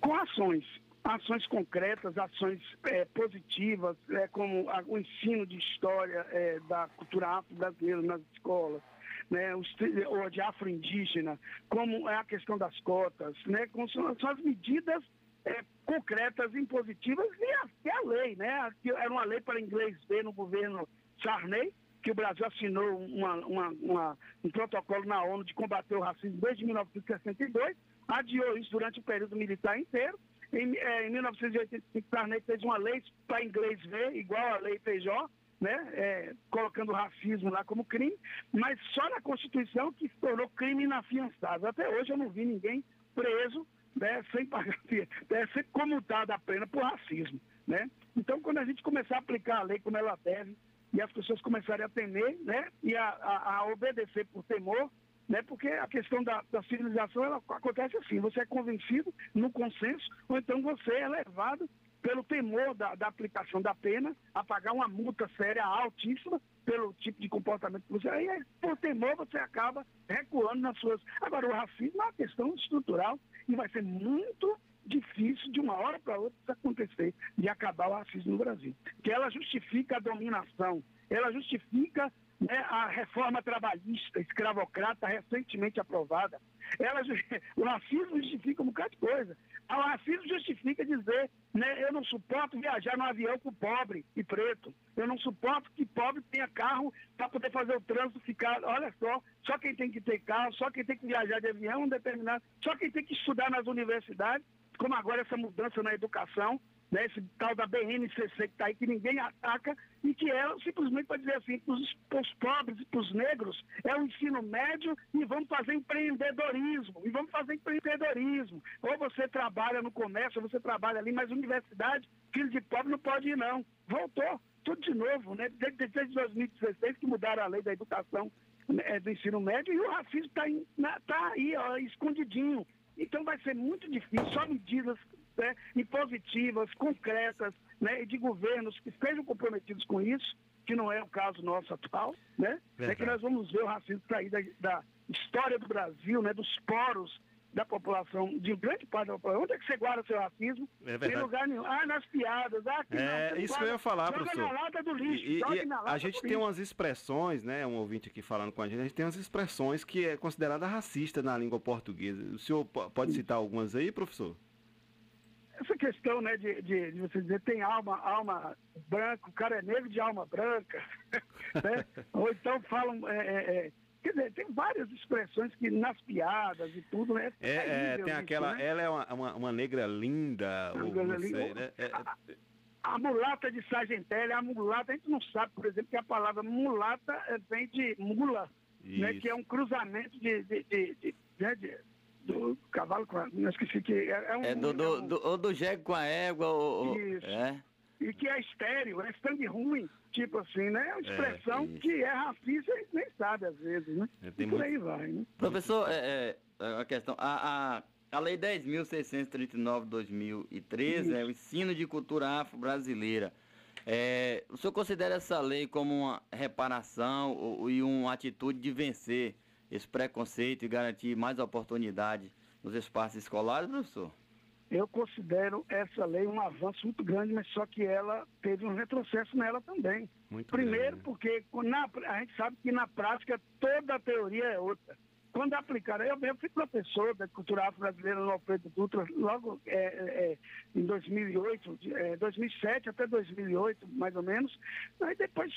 com ações, ações concretas, ações eh, positivas, eh, como a- o ensino de história eh, da cultura afro-brasileira nas escolas, né, os ou de afro-indígena, como é a questão das cotas, né, como são, são as medidas é, concretas, impositivas, e a, e a lei, né? Era uma lei para inglês ver no governo Sarney, que o Brasil assinou uma, uma, uma, um protocolo na ONU de combater o racismo desde 1962, adiou isso durante o período militar inteiro. Em, é, em 1985, Sarney fez uma lei para inglês ver, igual a lei Feijó, né, é, colocando o racismo lá como crime, mas só na Constituição que se tornou crime inafiançável. Até hoje eu não vi ninguém preso né, sem pagar, [laughs] é, ser comutado a pena por racismo. Né? Então, quando a gente começar a aplicar a lei como ela deve, e as pessoas começarem a temer né, e a, a, a obedecer por temor, né, porque a questão da, da, civilização ela acontece assim, você é convencido no consenso, ou então você é levado pelo temor da, da aplicação da pena a pagar uma multa séria altíssima pelo tipo de comportamento que você. Aí, por temor, você acaba recuando nas suas. Agora, o racismo é uma questão estrutural e vai ser muito difícil de uma hora para outra acontecer, de acabar o racismo no Brasil. Que ela justifica a dominação, ela justifica né, a reforma trabalhista, escravocrata, recentemente aprovada. Ela, [laughs] o racismo justifica um bocado de coisa. O racismo justifica dizer, né, eu não suporto viajar no avião com pobre e preto. Eu não suporto que pobre tenha carro para poder fazer o trânsito ficar. Olha só, só quem tem que ter carro, só quem tem que viajar de avião determinado, só quem tem que estudar nas universidades, como agora essa mudança na educação, né, esse tal da BNCC que está aí, que ninguém ataca, e que é simplesmente para dizer assim, para os pobres e para os negros, é o ensino médio e vamos fazer empreendedorismo, e vamos fazer empreendedorismo. Ou você trabalha no comércio, ou você trabalha ali, mas universidade, filho de pobre não pode ir não. Voltou, tudo de novo, né? Desde, desde 2016 que mudaram a lei da educação né, do ensino médio e o racismo está tá aí, ó, escondidinho. Então vai ser muito difícil, só medidas né, impositivas, concretas, né, de governos que estejam comprometidos com isso, que não é o caso nosso atual, né? É que nós vamos ver o racismo sair da, da história do Brasil, né, dos poros da população, de grande parte da população. Onde é que você guarda seu racismo? É verdade. Em lugar nenhum. Ah, nas piadas. Ah, aqui é, não, isso que eu ia falar, joga professor. na lata do lixo. E, joga e lata a gente tem lixo. umas expressões, né? Um ouvinte aqui falando com a gente, a gente tem umas expressões que é considerada racista na língua portuguesa. O senhor po- pode citar algumas aí, professor? Essa questão, né, de, de, de você dizer tem alma, alma branca, o cara é negro de alma branca, [laughs] né? Ou então falam. é, é, é, quer dizer, tem várias expressões que nas piadas e tudo, né? É, é, terrível tem isso, aquela. né? Ela é uma, uma, uma negra linda, ou não sei, né? É, é- A mulata de Sargentelli, a mulata, a gente não sabe, por exemplo, que a palavra mulata vem de mula, né, Isso. que é um cruzamento de, de, de, de- né, de- do cavalo com a, não esqueci que é, é um, É do, do, do, ou do jegue com a égua, ou, Isso. é. e que é estéreo, é sangue ruim, tipo assim, né? É uma É, expressão isso. que é racista e nem sabe às vezes, né? É, e por muito- aí vai, né? Professor, é, é, é a questão. A, a, a Lei 10.639 de 2013 é o ensino de cultura afro-brasileira. É, o senhor considera essa lei como uma reparação ou- e uma atitude de vencer esse preconceito e garantir mais oportunidade nos espaços escolares, professor? Eu considero essa lei um avanço muito grande, mas só que ela teve um retrocesso nela também. Muito Primeiro, porque na- a gente sabe que na prática toda a teoria é outra. Quando aplicaram, eu mesmo fui professor da cultura afro-brasileira no Alfredo Dutra, logo é, é, é, em 2008, de- é, 2007 até 2008, mais ou menos. Aí depois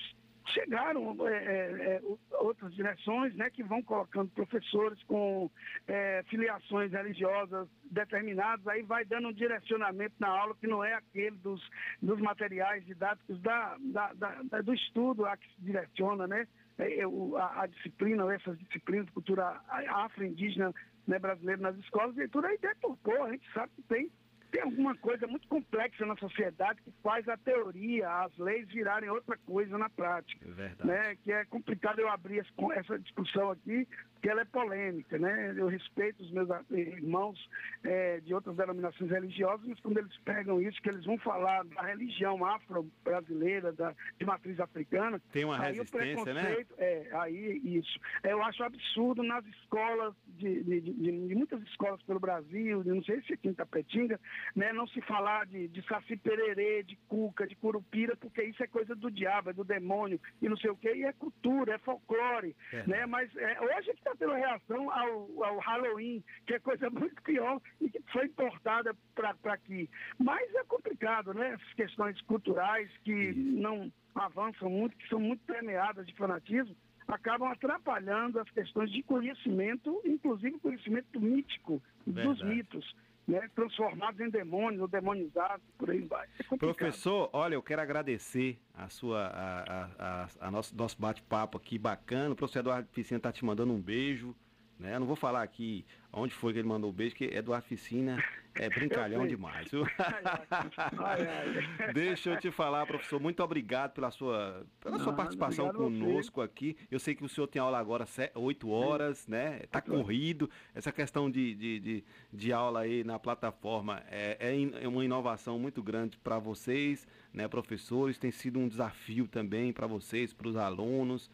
chegaram é, é, é, outras direções né, que vão colocando professores com é, filiações religiosas determinadas, aí vai dando um direcionamento na aula que não é aquele dos, dos materiais didáticos da, da- da- do estudo a que se direciona, né? É, é, a, a disciplina, essas disciplinas de cultura afro-indígena né, brasileira nas escolas, e tudo aí deturpou, a gente sabe que tem tem alguma coisa muito complexa na sociedade que faz a teoria, as leis virarem outra coisa na prática. É verdade. Né? Que é complicado eu abrir essa, discussão aqui, porque ela é polêmica. Né? Eu respeito os meus irmãos eh, de outras denominações religiosas, mas quando eles pegam isso, que eles vão falar da religião afro-brasileira, de matriz africana. Tem uma resistência, né? é, aí isso. Eu acho absurdo nas escolas, de, de- de- de- muitas escolas pelo Brasil, de não sei se aqui em Tapetinga, né, não se falar de, de saci pererê, de cuca, de curupira, porque isso é coisa do diabo, é do demônio e não sei o quê, e é cultura, é folclore, É. né? Mas é, hoje está tendo reação ao, ao Halloween, que é coisa [laughs] muito pior e que foi importada para aqui. Mas é complicado, né? Essas questões culturais que não avançam muito, que são muito permeadas de fanatismo, acabam atrapalhando as questões de conhecimento, inclusive conhecimento mítico dos Verdade. mitos, né? transformados em demônios ou demonizados, por aí. É. Professor, olha, eu quero agradecer a sua, a, a, a- a nosso, nosso bate-papo aqui bacana. O professor Eduardo Piscina tá te mandando um beijo. Né? Eu não vou falar aqui onde foi que ele mandou o beijo, porque Eduardo Piscina é brincalhão demais. viu? [laughs] Deixa eu te falar, professor, muito obrigado pela sua, pela sua participação conosco aqui. Eu sei que o senhor tem aula agora se- 8 horas, né? Tá corrido. Essa questão de, de, de, de aula aí na plataforma é, é in- é uma inovação muito grande para vocês, né, professores? Tem sido um desafio também para vocês, para os alunos.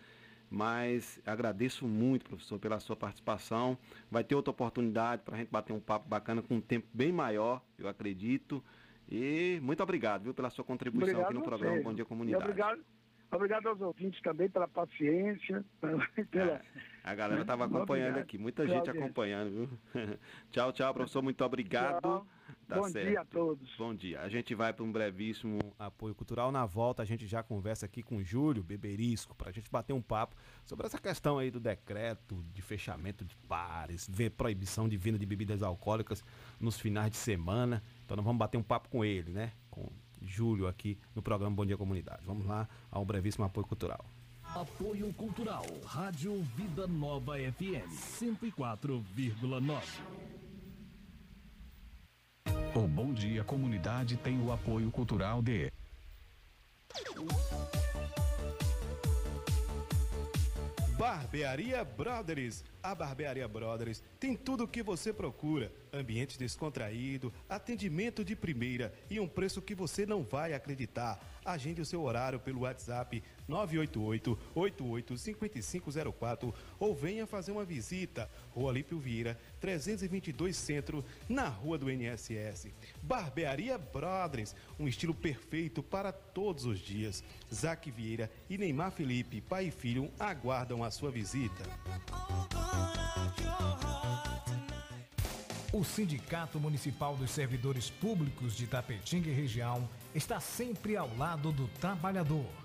Mas agradeço muito, professor, pela sua participação. Vai ter outra oportunidade para a gente bater um papo bacana com um tempo bem maior, eu acredito. E muito obrigado, viu, pela sua contribuição aqui no programa. Bom Dia E Comunidade. obrigado, obrigado aos ouvintes também pela paciência, pela, A galera estava acompanhando obrigado. aqui, muita gente acompanhando, viu? [laughs] tchau, tchau, professor, muito obrigado. Tchau. Tá Bom certo. dia a todos. Bom dia. A gente vai para um brevíssimo apoio cultural. Na volta, a gente já conversa aqui com o Júlio Beberisco para a gente bater um papo sobre essa questão aí do decreto de fechamento de bares, ver proibição de venda de bebidas alcoólicas nos finais de semana. Então, nós vamos bater um papo com ele, né? Com Júlio aqui no programa Bom Dia Comunidade. Vamos lá ao brevíssimo apoio cultural. Apoio Cultural, Rádio Vida Nova FM 104,9. O Bom Dia Comunidade tem o apoio cultural de Barbearia Brothers. A Barbearia Brothers tem tudo o que você procura: ambiente descontraído, atendimento de primeira e um preço que você não vai acreditar. Agende o seu horário pelo WhatsApp 988-885504 ou venha fazer uma visita. Rua Lípio Vieira, 322 Centro, na Rua do NSS. Barbearia Brothers, um estilo perfeito para todos os dias. Zac Vieira e Neymar Felipe, pai e filho, aguardam a sua visita. O Sindicato Municipal dos Servidores Públicos de Tapetinga e região está sempre ao lado do trabalhador.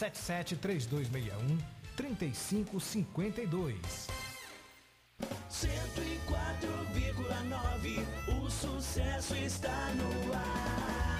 773261 3552. 104,9 O sucesso está no ar.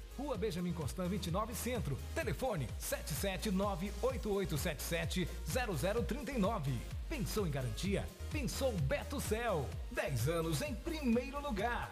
Rua Benjamin Constant 29 Centro. Telefone 77988770039. Pensou em garantia? Pensou Beto Cel. 10 anos em primeiro lugar.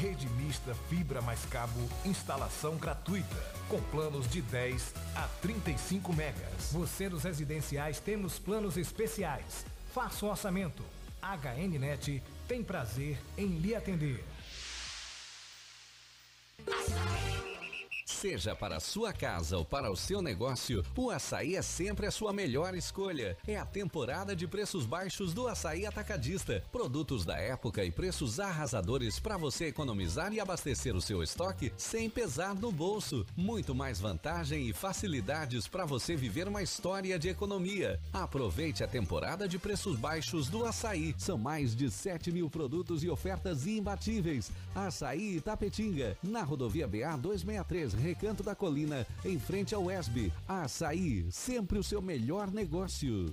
Rede mista fibra mais cabo, instalação gratuita, com planos de 10 a 35 megas. Você dos residenciais temos planos especiais. Faça o orçamento. HNnet tem prazer em lhe atender. Seja para a sua casa ou para o seu negócio, o açaí é sempre a sua melhor escolha. É a temporada de preços baixos do açaí atacadista. Produtos da época e preços arrasadores para você economizar e abastecer o seu estoque sem pesar no bolso. Muito mais vantagem e facilidades para você viver uma história de economia. Aproveite a temporada de preços baixos do açaí. São mais de 7 mil produtos e ofertas imbatíveis. Açaí Itapetinga, na rodovia BA 263, Recanto da Colina, em frente ao ESB. Açaí, sempre o seu melhor negócio.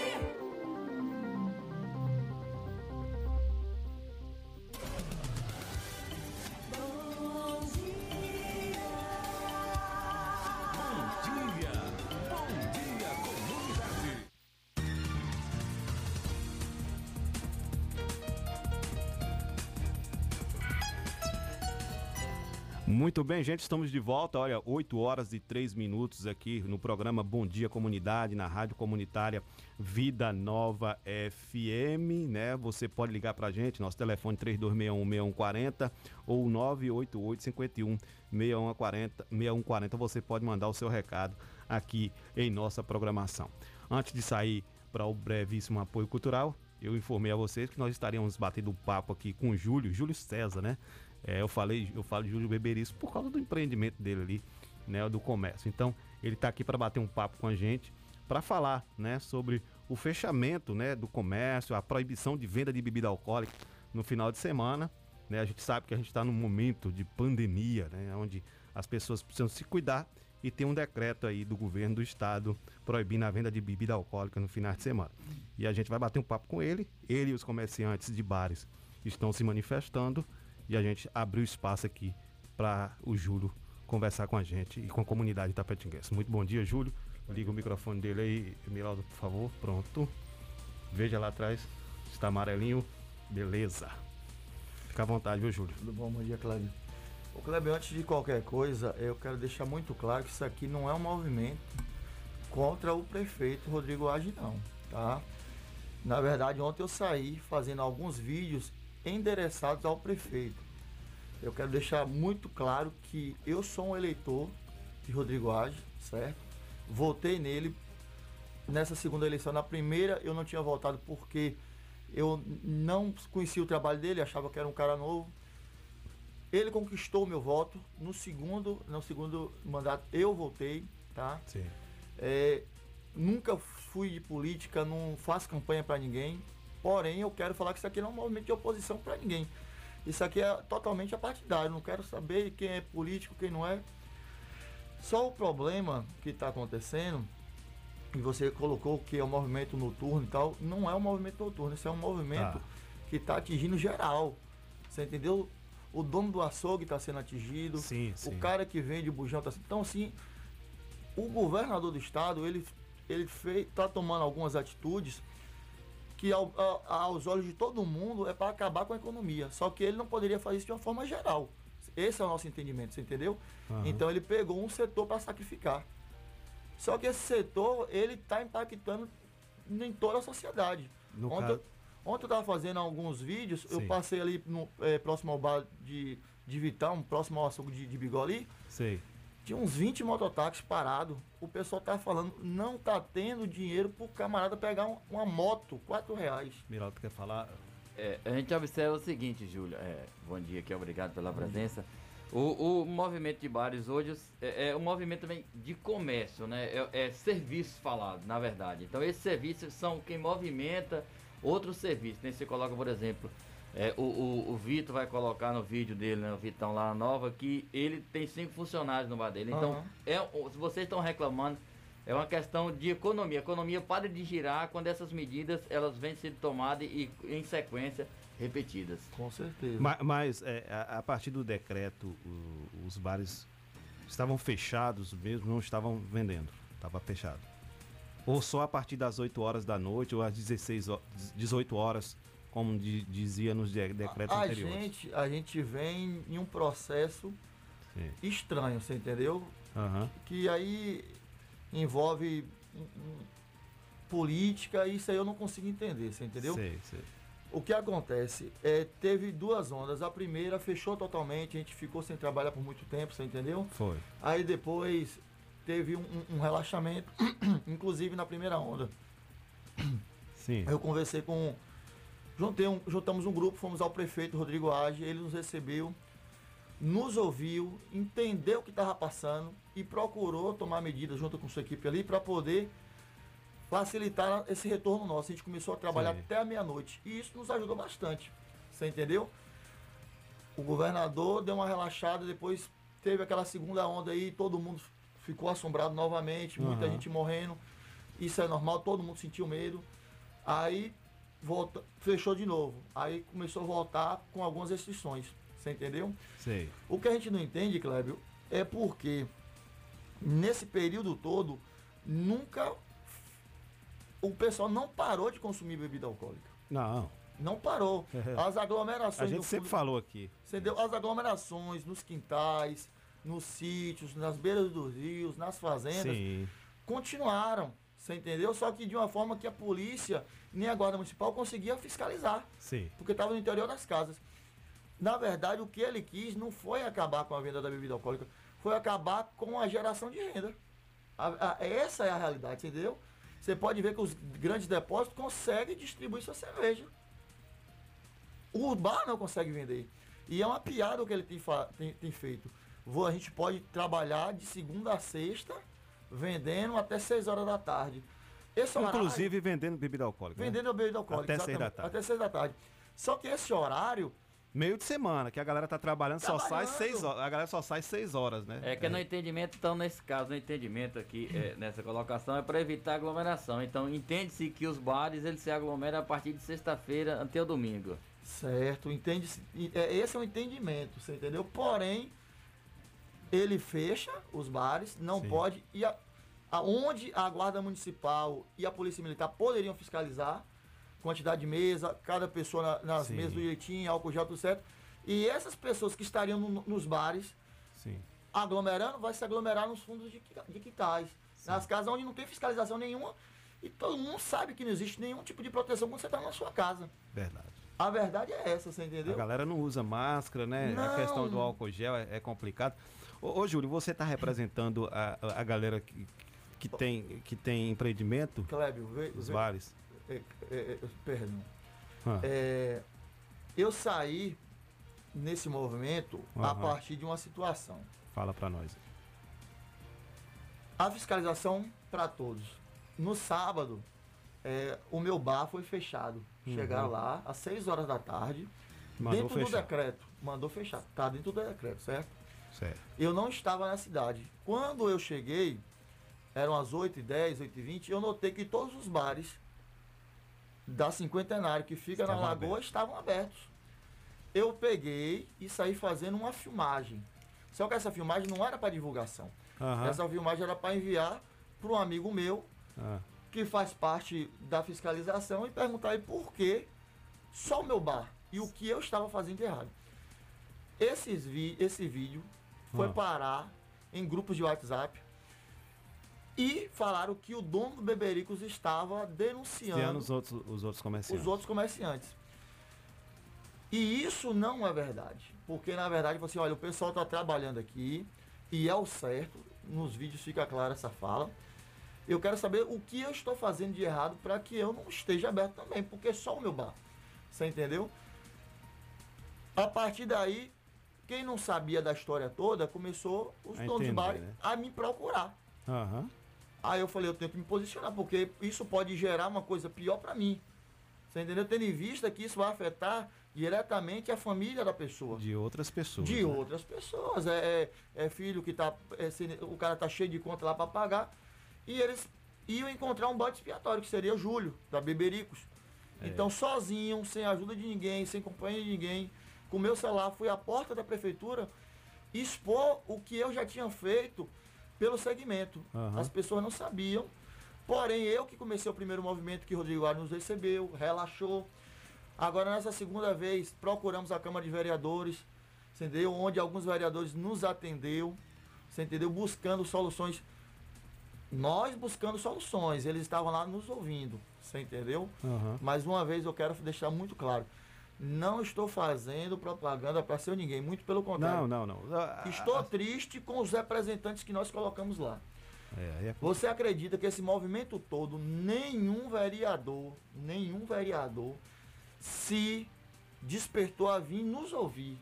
Muito bem, gente, estamos de volta. Olha, 8 horas e 3 minutos aqui no programa Bom Dia Comunidade, na Rádio Comunitária Vida Nova FM, né? Você pode ligar pra gente, nosso telefone 3261-6140 ou 988-51-6140. 6140, você pode mandar o seu recado aqui em nossa programação. Antes de sair para o brevíssimo apoio cultural, eu informei a vocês que nós estaríamos batendo papo aqui com o Júlio, Júlio César, né? É, eu falei, eu falo de Júlio Beberisso por causa do empreendimento dele ali, né, do comércio. Então, ele está aqui para bater um papo com a gente, para falar, né, sobre o fechamento, né, do comércio, a proibição de venda de bebida alcoólica no final de semana, né? A gente sabe que a gente está num momento de pandemia, né, onde as pessoas precisam se cuidar e tem um decreto aí do governo do estado proibindo a venda de bebida alcoólica no final de semana. E a gente vai bater um papo com ele, ele e os comerciantes de bares estão se manifestando e a gente abriu espaço aqui para o Júlio conversar com a gente e com a comunidade tapetinguense. Muito bom dia, Júlio. Liga o microfone dele aí, Miraldo, por favor. Pronto. Veja lá atrás, está amarelinho. Beleza. Fica à vontade, viu, Júlio? Tudo bom? Bom dia, Cláudio. Ô, Cláudio, antes de qualquer coisa, eu quero deixar muito claro que isso aqui não é um movimento contra o prefeito Rodrigo Age, não, tá? Na verdade, ontem eu saí fazendo alguns vídeos endereçados ao prefeito. Eu quero deixar muito claro que eu sou um eleitor de Rodrigo Age, certo? Votei nele nessa segunda eleição. Na primeira eu não tinha votado porque eu não conhecia o trabalho dele, achava que era um cara novo. Ele conquistou o meu voto. No segundo, no segundo mandato eu votei, tá? Sim. É, nunca fui de política, não faço campanha para ninguém. Porém, eu quero falar que isso aqui não é um movimento de oposição para ninguém. Isso aqui é totalmente apartidário. Não quero saber quem é político, quem não é. Só o problema que está acontecendo, e você colocou que é um movimento noturno e tal, não é um movimento noturno, isso é um movimento Tá. que está atingindo geral. Você entendeu? O dono do açougue está sendo atingido, Sim, o sim. cara que vende o bujão está sendo. Então, assim, o governador do estado, ele, ele está tomando algumas atitudes que ao- a- aos olhos de todo mundo é para acabar com a economia. Só que ele não poderia fazer isso de uma forma geral. Esse é o nosso entendimento, você entendeu? Aham. Então ele pegou um setor para sacrificar. Só que esse setor, ele está impactando em toda a sociedade. No ontem, caso- ontem eu estava fazendo alguns vídeos, eu Sim. passei ali no, eh, próximo ao bar de, de Vitão, próximo ao açougue de, de Bigoli, Sei. Tinha uns 20 mototáxis parados. O pessoal tá falando, não tá tendo dinheiro pro camarada pegar um- uma moto, 4 reais. Miraldo quer falar? É, a gente observa o seguinte, Júlio. é, bom dia aqui, obrigado pela presença. O, o movimento de bares hoje é, é um movimento também de comércio, né? É, é serviço falado, na verdade. Então esses serviços são quem movimenta outros serviços. Né? Você coloca, por exemplo, é, o, o, o Vitor vai colocar no vídeo dele, né, o Vitão lá na nova, que ele tem cinco funcionários no bar dele. Então, Aham. é, se vocês estão reclamando, é uma questão de economia. A economia para de girar quando essas medidas elas vêm sendo tomadas e em sequência repetidas. Com certeza. Ma- Mas, é, a, a partir do decreto, o- os bares estavam fechados mesmo, não estavam vendendo. Estava fechado. Ou só a partir das 8 horas da noite ou às 16 ho- 18 horas, como di- dizia nos de- decretos A anteriores. gente, a gente vem em um processo Sim. estranho, você entendeu? Aham. Que aí envolve política, e isso aí eu não consigo entender, você entendeu? Sei, sei. O que acontece? É, teve duas ondas. A primeira fechou totalmente, a gente ficou sem trabalhar por muito tempo, você entendeu? Foi. Aí depois teve um, um- um relaxamento, [clears throat] inclusive na primeira onda. Sim. Eu conversei com. Juntei um- juntamos um grupo, fomos ao prefeito Rodrigo Age, ele nos recebeu, nos ouviu, entendeu o que estava passando e procurou tomar medidas junto com sua equipe ali para poder facilitar esse retorno nosso. A gente começou a trabalhar Sim. até a meia-noite e isso nos ajudou bastante. Você entendeu? O governador deu uma relaxada, depois teve aquela segunda onda aí, todo mundo ficou assombrado novamente, muita Aham. gente morrendo. Isso é normal, todo mundo sentiu medo. Aí volta, fechou de novo. Aí começou a voltar com algumas restrições. Você entendeu? Sei. O que a gente não entende, Clébio, é porque nesse período todo nunca o pessoal não parou de consumir bebida alcoólica. Não. Não parou. [laughs] As aglomerações. A gente sempre fundo- falou aqui. Entendeu? As aglomerações nos quintais, nos sítios, nas beiras dos rios, nas fazendas, Sim. continuaram. Você entendeu? Só que de uma forma que a polícia nem a guarda municipal conseguia fiscalizar, Sim. porque estava no interior das casas. Na verdade, o que ele quis não foi acabar com a venda da bebida alcoólica, foi acabar com a geração de renda. A- a- essa é a realidade, entendeu? Você pode ver que os grandes depósitos conseguem distribuir sua cerveja. O bar não consegue vender. E é uma piada o que ele tem, tem- tem feito. Vou, a gente pode trabalhar de segunda a sexta, vendendo até 6 horas da tarde. Esse horário- Inclusive vendendo bebida alcoólica. né? vendendo bebida alcoólica. Até seis da exatamente, tarde. Até 6 da tarde. Só que esse horário. Meio de semana, que a galera tá trabalhando, só sai Trabalhando. seis horas. A galera só sai seis horas, né? É que no entendimento, então, nesse caso, no entendimento aqui, é, nessa colocação, é para evitar aglomeração. Então, entende-se que os bares, eles se aglomeram a partir de sexta-feira até o domingo. Certo, entende? é, Esse é o entendimento, você entendeu? Porém, ele fecha os bares, não Sim. pode. E a, aonde a Guarda Municipal e a Polícia Militar poderiam fiscalizar quantidade de mesa, cada pessoa na- nas Sim. mesas do direitinho, álcool gel, tudo certo. E essas pessoas que estariam no- nos bares Sim. aglomerando, vai se aglomerar nos fundos de, de quintais. Nas casas onde não tem fiscalização nenhuma e todo mundo sabe que não existe nenhum tipo de proteção quando você está na sua casa. Verdade. A verdade é essa, você entendeu? A galera não usa máscara, né? A Não. questão do álcool gel é, é complicado. Ô, ô, Júlio, você tá representando a, a- a galera que, que tem, que tem empreendimento, Clébio, os bares. é, é, é, perdão. Ah. É, eu saí nesse movimento a Aham. partir de uma situação. Fala pra nós. A fiscalização para todos. No sábado, é, o meu bar foi fechado. Uhum. Chegaram lá às 6 horas da tarde, Mandou dentro fechar. do decreto. Mandou fechar. Tá dentro do decreto, certo? Certo. Eu não estava na cidade. Quando eu cheguei, eram as 8h10, 8h20, eu notei que todos os bares da Cinquentenário, que fica Estavam na Lagoa, abertos. estavam abertos. Eu peguei e saí fazendo uma filmagem. Só que essa filmagem não era para divulgação. Aham. Essa filmagem era para enviar para um amigo meu, Ah, que faz parte da fiscalização, e perguntar aí por que só o meu bar e o que eu estava fazendo de errado. Esses vi, esse vídeo foi Ah. parar em grupos de WhatsApp e falaram que o dono do Bebericos estava denunciando os outros, os outros comerciantes. os outros comerciantes. E isso não é verdade. Porque, na verdade, você olha, o pessoal está trabalhando aqui e é o certo. Nos vídeos fica clara essa fala. Eu quero saber o que eu estou fazendo de errado para que eu não esteja aberto também, porque é só o meu bar. Você entendeu? A partir daí, quem não sabia da história toda, começou os A donos de bar né? a me procurar. Aham. Aí eu falei, eu tenho que me posicionar, porque isso pode gerar uma coisa pior para mim. Você entendeu? Tendo em vista que isso vai afetar diretamente a família da pessoa. De outras pessoas. De né? outras pessoas. É, é- é filho que tá. é o cara tá cheio de conta lá para pagar. E eles iam encontrar um bode expiatório, que seria o Júlio, da Bebericos. É. Então, sozinho, sem ajuda de ninguém, sem companhia de ninguém, com meu celular, fui à porta da prefeitura expor o que eu já tinha feito pelo segmento. Aham. As pessoas não sabiam. Porém, eu que comecei o primeiro movimento que Rodrigo Ari nos recebeu, relaxou. Agora, nessa segunda vez, procuramos a Câmara de Vereadores, entendeu? Onde alguns vereadores nos atendeu, você entendeu? Buscando soluções. Nós buscando soluções, eles estavam lá nos ouvindo, você entendeu? Aham. Mais uma vez, eu quero deixar muito claro. Não estou fazendo propaganda para ser ninguém, muito pelo contrário. Não, não, não. Ah, Estou triste com os representantes que nós colocamos lá. É, é- Você acredita que esse movimento todo, nenhum vereador, nenhum vereador se despertou a vir nos ouvir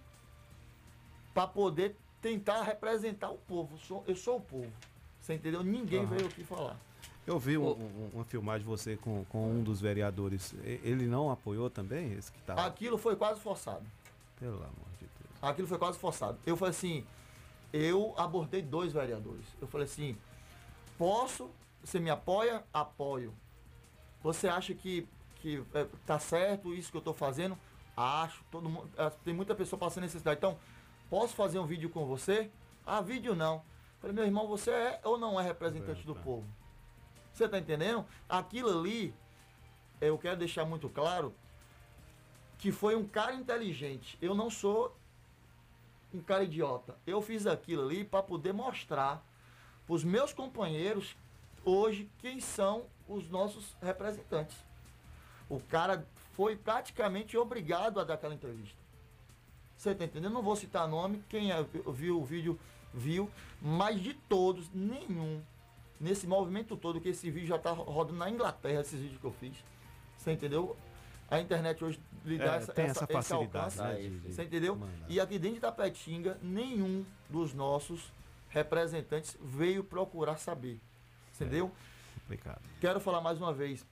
para poder tentar representar o povo. Eu sou, eu sou o povo. Você entendeu? Ninguém Aham. veio aqui falar. Eu vi um- um- uma filmagem de você com, com um dos vereadores. Ele não apoiou também? Esse que tá. Aquilo foi quase forçado. Pelo amor de Deus. Aquilo foi quase forçado. Eu falei assim, eu abordei dois vereadores. Eu falei assim, posso, você me apoia? Apoio. Você acha que, que é, tá certo isso que eu estou fazendo? Acho. Todo mundo, ah, tem muita pessoa passando necessidade. Então, posso fazer um vídeo com você? Ah, vídeo não. Eu falei, meu irmão, você é ou não é representante do povo? Você tá entendendo? Aquilo ali, eu quero deixar muito claro que foi um cara inteligente. Eu não sou um cara idiota. Eu fiz aquilo ali para poder mostrar para os meus companheiros hoje quem são os nossos representantes. O cara foi praticamente obrigado a dar aquela entrevista. Você tá entendendo? Não vou citar nome, quem é- viu o vídeo viu, mas de todos, nenhum, nesse movimento todo, que esse vídeo já está rodando na Inglaterra, esses vídeos que eu fiz. Você entendeu? A internet hoje lhe dá É, essa, tem essa- essa esse facilidade, alcance. né, de- de Você entendeu? mandar. E aqui dentro da Petinga, nenhum dos nossos representantes veio procurar saber. Entendeu? Complicado. Quero falar mais uma vez.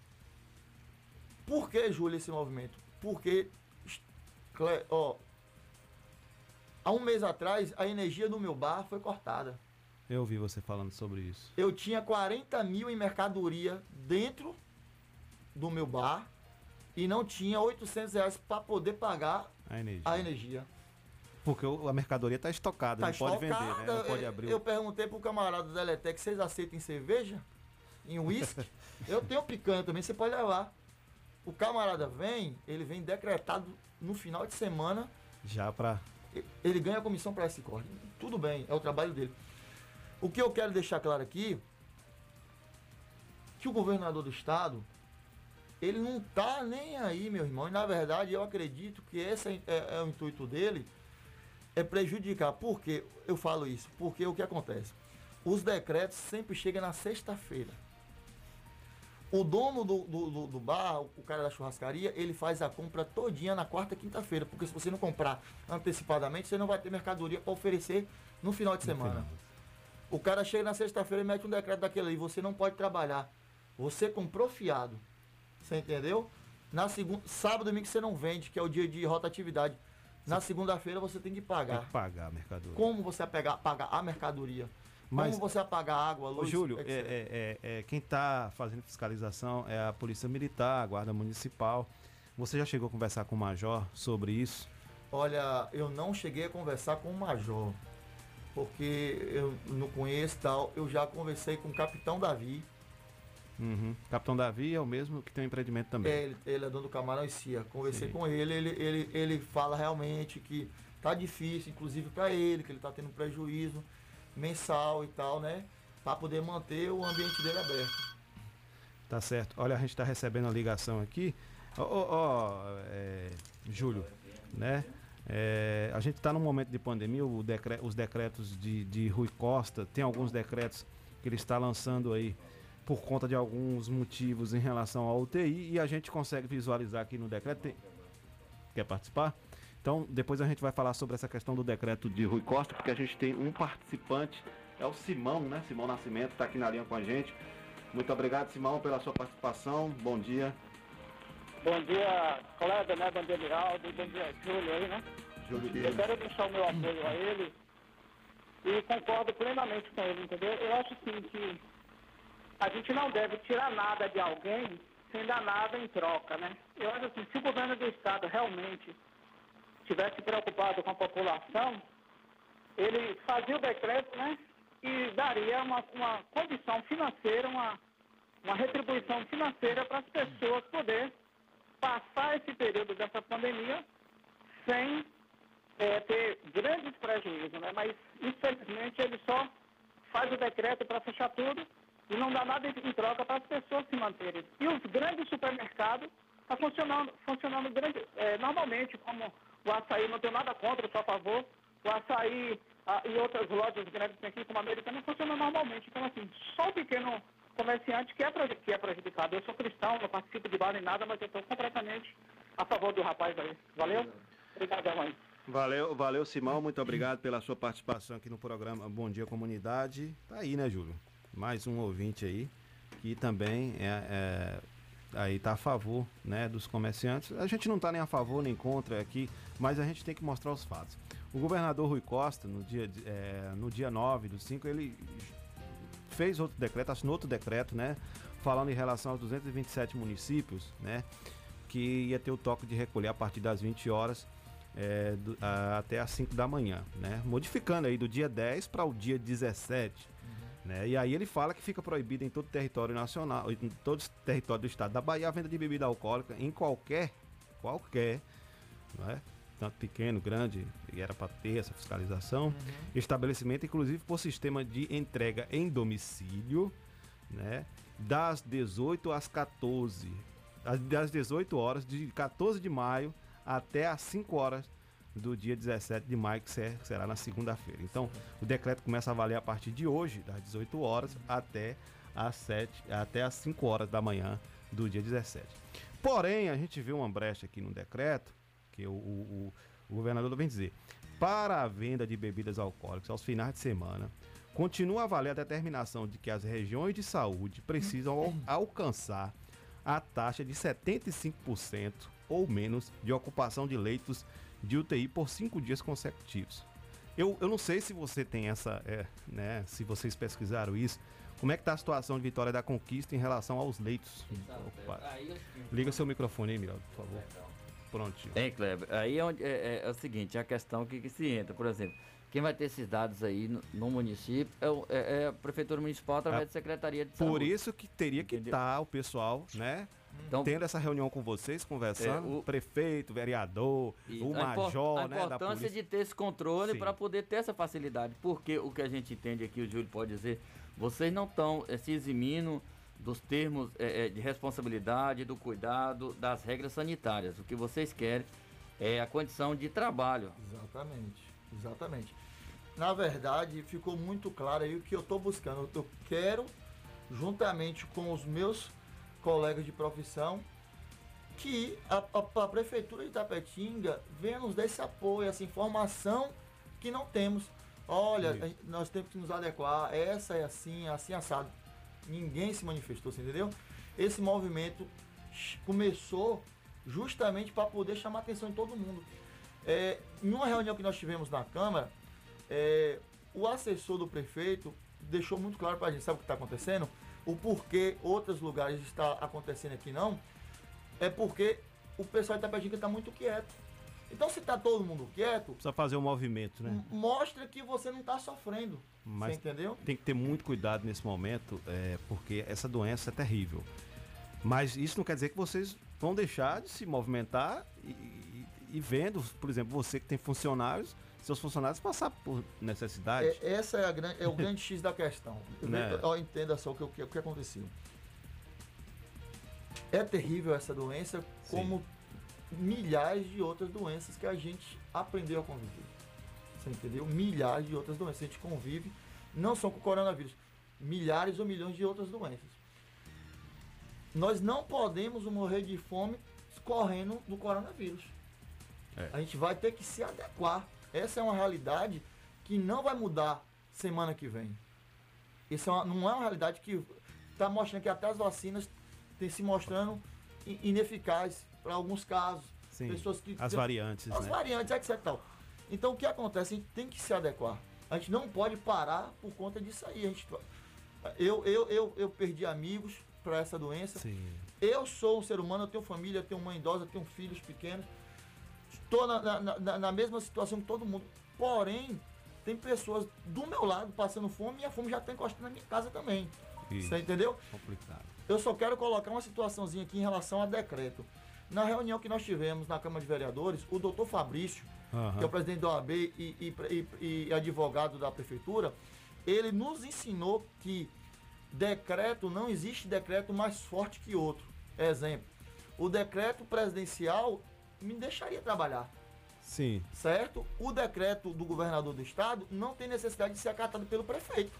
Por que, Júlio, esse movimento? Porque, ó, há um mês atrás, a energia do meu bar foi cortada. Eu vi você falando sobre isso. Eu tinha 40 mil em mercadoria dentro do meu bar e não tinha 800 reais para poder pagar A energia. a energia. Porque o- a mercadoria está estocada, Tá não pode vender, né? estocada. Não pode Eu- abrir. Eu o- perguntei pro camarada da Eletec, vocês aceitam em cerveja? Em uísque? [laughs] eu tenho picanha também, você pode levar. O camarada vem, ele vem decretado no final de semana, Já para. ele ganha a comissão para esse corte. Tudo bem, é o trabalho dele. O que eu quero deixar claro aqui, que o governador do estado, ele não tá nem aí, meu irmão. E na verdade eu acredito que esse é, é- o intuito dele, é prejudicar. Por que eu falo isso? Porque o que acontece? os decretos sempre chegam na sexta-feira. O dono do, do, do, do bar, o cara da churrascaria, ele faz a compra todinha na quarta e quinta-feira. Porque se você não comprar antecipadamente, você não vai ter mercadoria para oferecer no final de semana. O cara chega na sexta-feira e mete um decreto daquele aí, você não pode trabalhar. Você comprou fiado. Você entendeu? Na segunda, sábado e domingo você não vende, que é o dia de rotatividade. Na segunda-feira você tem que pagar. Tem que pagar a mercadoria. Como você vai pegar, pagar a mercadoria? Mas- Como você vai pagar água, Ô, luz? Júlio, etc. é, é- é- é, quem está fazendo fiscalização é a Polícia Militar, a Guarda Municipal. Você já chegou a conversar com o Major sobre isso? Olha, eu não cheguei a conversar com o major, porque eu não conheço e tal. Eu já conversei com o capitão Davi, Uhum. Capitão Davi é o mesmo que tem um empreendimento também. É, ele, ele é dono do Camarão e Cia. Conversei Sim. com ele, ele, ele, ele fala realmente que tá difícil, inclusive para ele, que ele tá tendo prejuízo mensal e tal, né? Para poder manter o ambiente dele aberto. Tá certo. Olha, a gente está recebendo a ligação aqui. Ó, ó, ó, é, Júlio, né? É, a gente está num momento de pandemia, decre- os decretos de, de Rui Costa, tem alguns decretos que ele está lançando aí por conta de alguns motivos em relação ao UTI e a gente consegue visualizar aqui no decreto. Tem- Quer participar? Então, depois a gente vai falar sobre essa questão do decreto de Rui Costa, porque a gente tem um participante, é o Simão, né? Simão Nascimento, está aqui na linha com a gente. Muito obrigado, Simão, pela sua participação. Bom dia. Bom dia, colega, né? Bom dia, Miraldo. Bom dia, Júlio aí, né? Júlio Eu quero deixar o meu apoio a ele e concordo plenamente com ele, entendeu? Eu acho assim que a gente não deve tirar nada de alguém sem dar nada em troca, né? Eu acho assim, se o governo do estado realmente tivesse preocupado com a população, ele fazia o decreto, né? E daria uma, uma condição financeira, uma, uma retribuição financeira para as pessoas poderem passar esse período dessa pandemia sem eh, ter grandes prejuízos, né? Mas infelizmente ele só faz o decreto para fechar tudo e não dá nada em troca para as pessoas se manterem. E os grandes supermercados estão funcionando, funcionando grande, eh, normalmente, como o açaí, não tenho nada contra, só a favor. O açaí ah, e outras lojas grandes aqui, como a americana, funcionam normalmente. Então, assim, só o pequeno comerciante que é, que é prejudicado. Eu sou cristão, não participo de bar nem nada, mas eu estou completamente a favor do rapaz aí. Valeu? Obrigadão aí. Valeu, valeu, Simão. Muito obrigado pela sua participação aqui no programa Bom Dia Comunidade. Tá aí, né, Júlio? Mais um ouvinte aí que também é, é, aí tá a favor, né, dos comerciantes. A gente não tá nem a favor nem contra aqui, mas a gente tem que mostrar os fatos. O governador Rui Costa, no dia, é, no dia 9 do 5, ele fez outro decreto, assinou outro decreto, né? Falando em relação aos 227 municípios, né? Que ia ter o toque de recolher a partir das 20 horas é, do- a- até as 5 da manhã, né? Modificando aí do dia 10 para o dia 17. Né? E aí ele fala que fica proibido em todo o território nacional, em todo o território do estado da Bahia, a venda de bebida alcoólica em qualquer, qualquer, né? Tanto pequeno, grande, e era para ter essa fiscalização, estabelecimento, inclusive por sistema de entrega em domicílio, né? das 18 às 14, das- das 18 horas, de 14 de maio até às 5 horas do dia 17 de maio, que ser- será na segunda-feira. Então, o decreto começa a valer a partir de hoje, das 18 horas até às 7, até às 5 horas da manhã do dia 17. Porém, a gente vê uma brecha aqui no decreto, que o, o- o- governador vem dizer, para a venda de bebidas alcoólicas aos finais de semana, continua a valer a determinação de que as regiões de saúde precisam al- alcançar a taxa de 75% ou menos de ocupação de leitos de UTI por cinco dias consecutivos. Eu, eu não sei se você tem essa, é, né, se vocês pesquisaram isso, como é que está a situação de Vitória da Conquista em relação aos leitos ocupados? Liga seu microfone aí, Miraldo, por favor. Prontinho. Tem, Kleber. Aí é, onde- é- é- é o seguinte, é a questão que, que se entra. Por exemplo, quem vai ter esses dados aí no, no município é, o- é- é a Prefeitura Municipal através É da Secretaria de Saúde. Por isso que teria que estar o pessoal, né? Então- tendo essa reunião com vocês, conversando, É, o- prefeito, vereador, o a impor- major, a né, da importância de ter esse controle para poder ter essa facilidade. Porque o que a gente entende aqui, o Júlio pode dizer, vocês não estão se eximindo dos termos eh, eh, de responsabilidade, do cuidado, das regras sanitárias. O que vocês querem é a condição de trabalho. Exatamente, exatamente. na verdade, ficou muito claro aí o que eu estou buscando. Eu quero, juntamente com os meus colegas de profissão, que a, a, a Prefeitura de Tapetinga venha nos dar esse apoio, essa informação que não temos. Olha, gente- nós temos que nos adequar, essa é assim, assim assado. Ninguém se manifestou, você entendeu? Esse movimento começou justamente para poder chamar a atenção de todo mundo. É, em uma reunião que nós tivemos na Câmara, é, o assessor do prefeito deixou muito claro para a gente, sabe o que está acontecendo? O porquê outros lugares está acontecendo aqui não, é porque o pessoal de Tapetinga está muito quieto. Então se está todo mundo quieto, Precisa fazer um movimento, né? mostra que você não está sofrendo. Mas você entendeu? tem que ter muito cuidado nesse momento, é, porque essa doença é terrível. Mas isso não quer dizer que vocês vão deixar de se movimentar e, e- e vendo, por exemplo, você que tem funcionários, seus funcionários passar por necessidade. É, essa é, a gran- é o grande X da questão. [laughs] Né? Entenda só o que, o que, o que aconteceu. É terrível essa doença, como milhares de outras doenças que a gente aprendeu a conviver. Você entendeu? Milhares de outras doenças. A gente convive, não só com o coronavírus, milhares ou milhões de outras doenças. Nós não podemos morrer de fome correndo do coronavírus. A gente vai ter que se adequar. Essa é uma realidade que não vai mudar semana que vem. Isso é uma- não é uma realidade que está mostrando que até as vacinas têm se mostrando ineficazes para alguns casos. Sim, Pessoas que as variantes, As né? variantes, etc. Tal. Então o que acontece? A gente tem que se adequar. A gente não pode parar por conta disso aí. A gente, eu, eu, eu, eu perdi amigos para essa doença. Eu sou um ser humano, eu tenho família, eu tenho mãe idosa, eu tenho filhos pequenos. Estou na, na- na- na mesma situação que todo mundo. Porém, tem pessoas do meu lado passando fome e a fome já está encostando na minha casa também. Isso. Você entendeu? Complicado. Eu só quero colocar uma situaçãozinha aqui em relação a decreto. Na reunião que nós tivemos na Câmara de Vereadores, o doutor Fabrício, Aham. que é o presidente da OAB e, e- e- e advogado da prefeitura, ele nos ensinou que decreto, não existe decreto mais forte que outro. Exemplo, o decreto presidencial me deixaria trabalhar, Sim. certo? O decreto do governador do estado não tem necessidade de ser acatado pelo prefeito.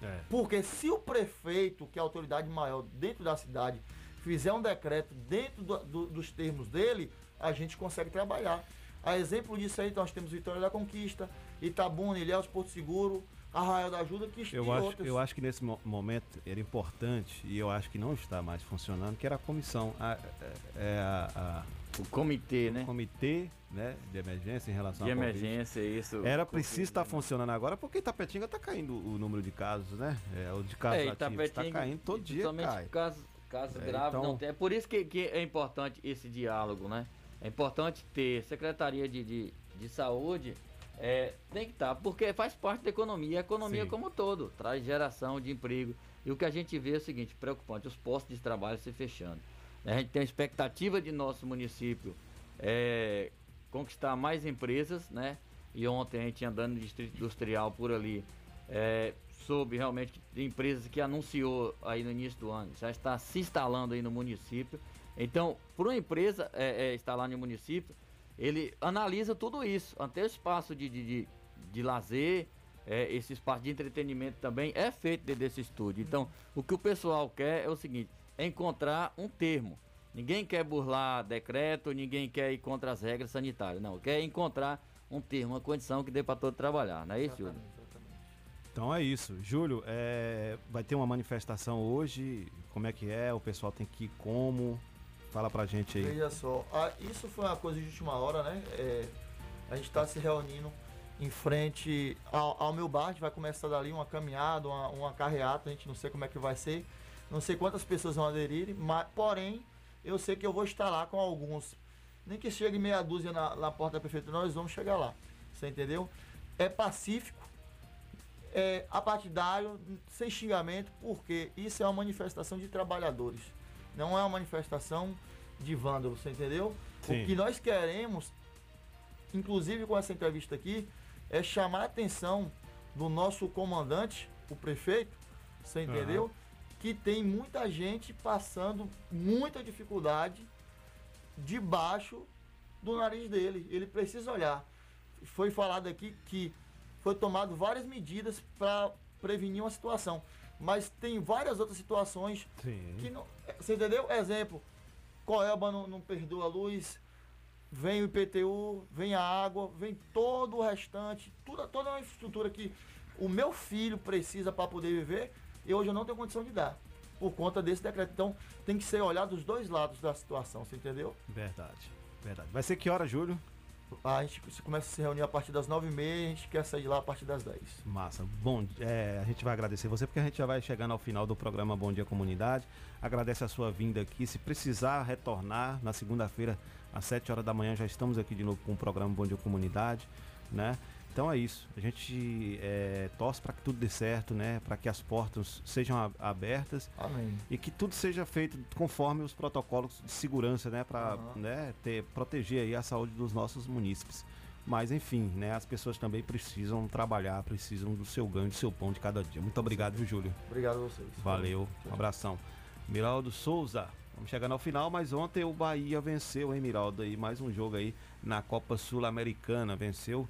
É. Porque se o prefeito, que é a autoridade maior dentro da cidade, fizer um decreto dentro do- do- dos termos dele, a gente consegue trabalhar. A exemplo disso aí, nós temos Vitória da Conquista, Itabuna, Ilhéus, Porto Seguro, Arraial da Ajuda, que Eu acho, outras. eu acho que nesse mo- momento era importante, e eu acho que não está mais funcionando, que era a comissão. A, é- é a- a- o comitê, o né? comitê né, de emergência em relação De à Covid. emergência, isso. Era preciso estar funcionando agora, porque Itapetinga está caindo o número de casos, né? É, o de casos É, ativos está caindo todo dia, cai. Casos, casos É, graves então- não tem. É por isso que, que é importante esse diálogo, né? É importante ter Secretaria de, de, de Saúde, é, tem que estar, porque faz parte da economia, a economia Sim. como um todo, traz geração de emprego. E o que a gente vê é o seguinte, preocupante, os postos de trabalho se fechando. A gente tem a expectativa de nosso município é, conquistar mais empresas, né? E ontem a gente andando no distrito industrial por ali, é, soube realmente tem empresas que anunciou aí no início do ano, já está se instalando aí no município. Então, para uma empresa é, é, instalar no município, ele analisa tudo isso, até o espaço de, de, de, de lazer, é, esse espaço de entretenimento também é feito dentro desse estúdio. Então, o que o pessoal quer é o seguinte, é encontrar um termo. Ninguém quer burlar decreto, ninguém quer ir contra as regras sanitárias. Não, quer encontrar um termo, uma condição que dê para todo trabalhar. Não é isso, Júlio? Então é isso. Júlio, é, vai ter uma manifestação hoje. Como é que é? O pessoal tem que ir como? Fala pra gente aí. Veja só, ah, isso foi uma coisa de última hora, né? É, a gente está se reunindo em frente ao, ao meu bar, a gente vai começar dali uma caminhada, uma, uma carreata, a gente não sei como é que vai ser, não sei quantas pessoas vão aderir, mas, porém, eu sei que eu vou estar lá com alguns. Nem que chegue meia dúzia na, na porta da prefeitura, nós vamos chegar lá. Você entendeu? É pacífico, é apartidário, sem xingamento, porque isso é uma manifestação de trabalhadores. Não é uma manifestação de vândalos, você entendeu? Sim. O que nós queremos, inclusive com essa entrevista aqui, é chamar a atenção do nosso comandante, o prefeito, você entendeu? Que tem muita gente passando muita dificuldade debaixo do nariz dele. Ele precisa olhar. foi falado aqui que foi tomado várias medidas para prevenir uma situação. Mas tem várias outras situações Sim. que não. Você entendeu? Exemplo, Coelba não, não perdoa a luz, vem o IPTU, vem a água, vem todo o restante, tudo, toda a infraestrutura que o meu filho precisa para poder viver, e hoje eu não tenho condição de dar. Por conta desse decreto. Então tem que ser olhado os dois lados da situação, você entendeu? Verdade, verdade. Vai ser que hora, Júlio? A gente começa a se reunir a partir das 9h30 e a gente quer sair de lá a partir das 10. Massa. Bom, é, a gente vai agradecer você porque a gente já vai chegando ao final do programa Bom Dia Comunidade. Agradece a sua vinda aqui. Se precisar retornar na segunda-feira às 7 horas da manhã, já estamos aqui de novo com o programa Bom Dia Comunidade, né? Então é isso. A gente é, torce para que tudo dê certo, né? Para que as portas sejam abertas Amém. e que tudo seja feito conforme os protocolos de segurança, né? Para Aham. né, ter, proteger aí a saúde dos nossos munícipes. Mas enfim, né? As pessoas também precisam trabalhar, precisam do seu ganho, do seu pão de cada dia. Muito obrigado, viu, Júlio? Obrigado a vocês. Valeu, um abração. Miraldo Souza, vamos chegando ao final, mas ontem o Bahia venceu, hein, Miraldo? Aí, mais um jogo aí na Copa Sul-Americana, venceu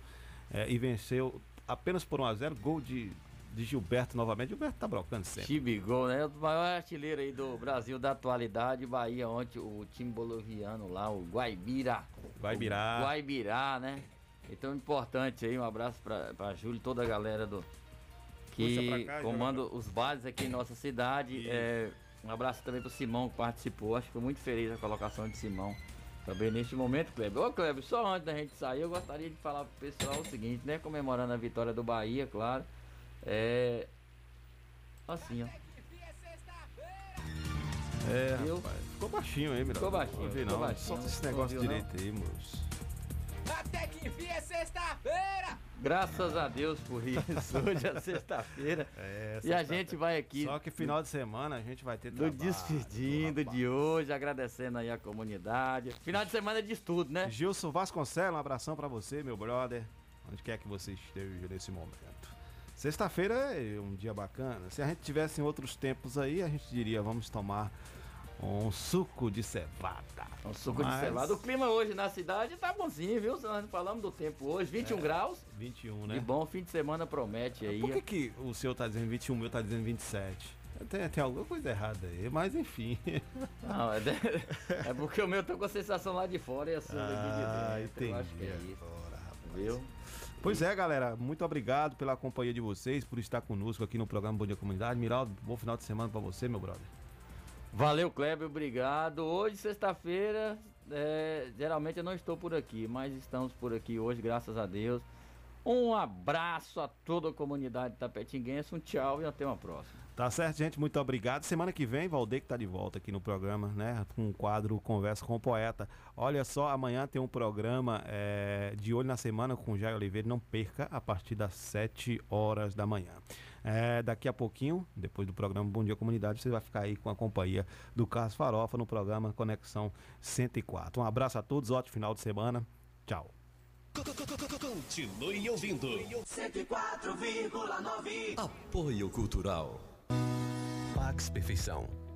é, e venceu apenas por 1x0, gol de, de Gilberto novamente. Gilberto tá brocando sempre. Chibigol, né? O maior artilheiro aí do Brasil da atualidade. Bahia ontem, o time boliviano lá, o Guaibira. Guaibirá. O Guaibirá, né? Então importante aí, um abraço pra, pra Júlio e toda a galera do. Que cá, comanda os bares aqui em nossa cidade. É, um abraço também pro Simão que participou. Acho que foi muito feliz a colocação de Simão. Também neste momento, Kleber. Ô, Kleber, só antes da gente sair, eu gostaria de falar pro pessoal o seguinte, né? Comemorando a vitória do Bahia, claro. É. Assim, ó. É, rapaz, ficou baixinho aí, Miraldo. Ficou baixinho, Não não. baixinho. Solta esse negócio não? direito aí, moço. Até que enfim é sexta-feira! Graças a Deus por isso. Hoje é [laughs] sexta-feira. É, e a gente vai aqui. Só que final de semana a gente vai ter do trabalho. despedindo de hoje, agradecendo aí a comunidade. Final de semana é de estudo, né? Gilson Vasconcelos, um abração pra você, meu brother. Onde quer que você esteja nesse momento. Sexta-feira é um dia bacana. Se a gente tivesse em outros tempos aí, a gente diria, vamos tomar um suco de cevada. Um suco Mas- de cevada. O clima hoje na cidade tá bonzinho, viu? Nós falamos do tempo hoje, 21 É, graus. 21, né? E bom, fim de semana promete aí. Por que, que o seu tá dizendo 21, o meu tá dizendo 27? Tem, tem alguma coisa errada aí, mas enfim. [laughs] Não, é, [laughs] é porque o meu tô com a sensação lá de fora e a sua Ah, de dentro. Eu acho que é entendi isso. Viu? Pois é, galera, muito obrigado pela companhia de vocês, por estar conosco aqui no programa Bom Dia Comunidade. Miraldo, bom final de semana pra você, meu brother. Valeu, Kleber, obrigado. Hoje, sexta-feira, é, geralmente eu não estou por aqui, mas estamos por aqui hoje, graças a Deus. Um abraço a toda a comunidade tapetinguense, um tchau e até uma próxima. Tá certo, gente? Muito obrigado. Semana que vem, Valdeir que tá de volta aqui no programa, né? Com o quadro Conversa com o Poeta. Olha só, amanhã tem um programa é, de olho na semana com o Jair Oliveira. Não perca a partir das 7 horas da manhã. É, daqui a pouquinho, depois do programa Bom Dia Comunidade, você vai ficar aí com a companhia do Carlos Farofa no programa Conexão 104. Um abraço a todos, ótimo final de semana. Tchau. Continue ouvindo. 104,9 Apoio Cultural. Pax Perfeição.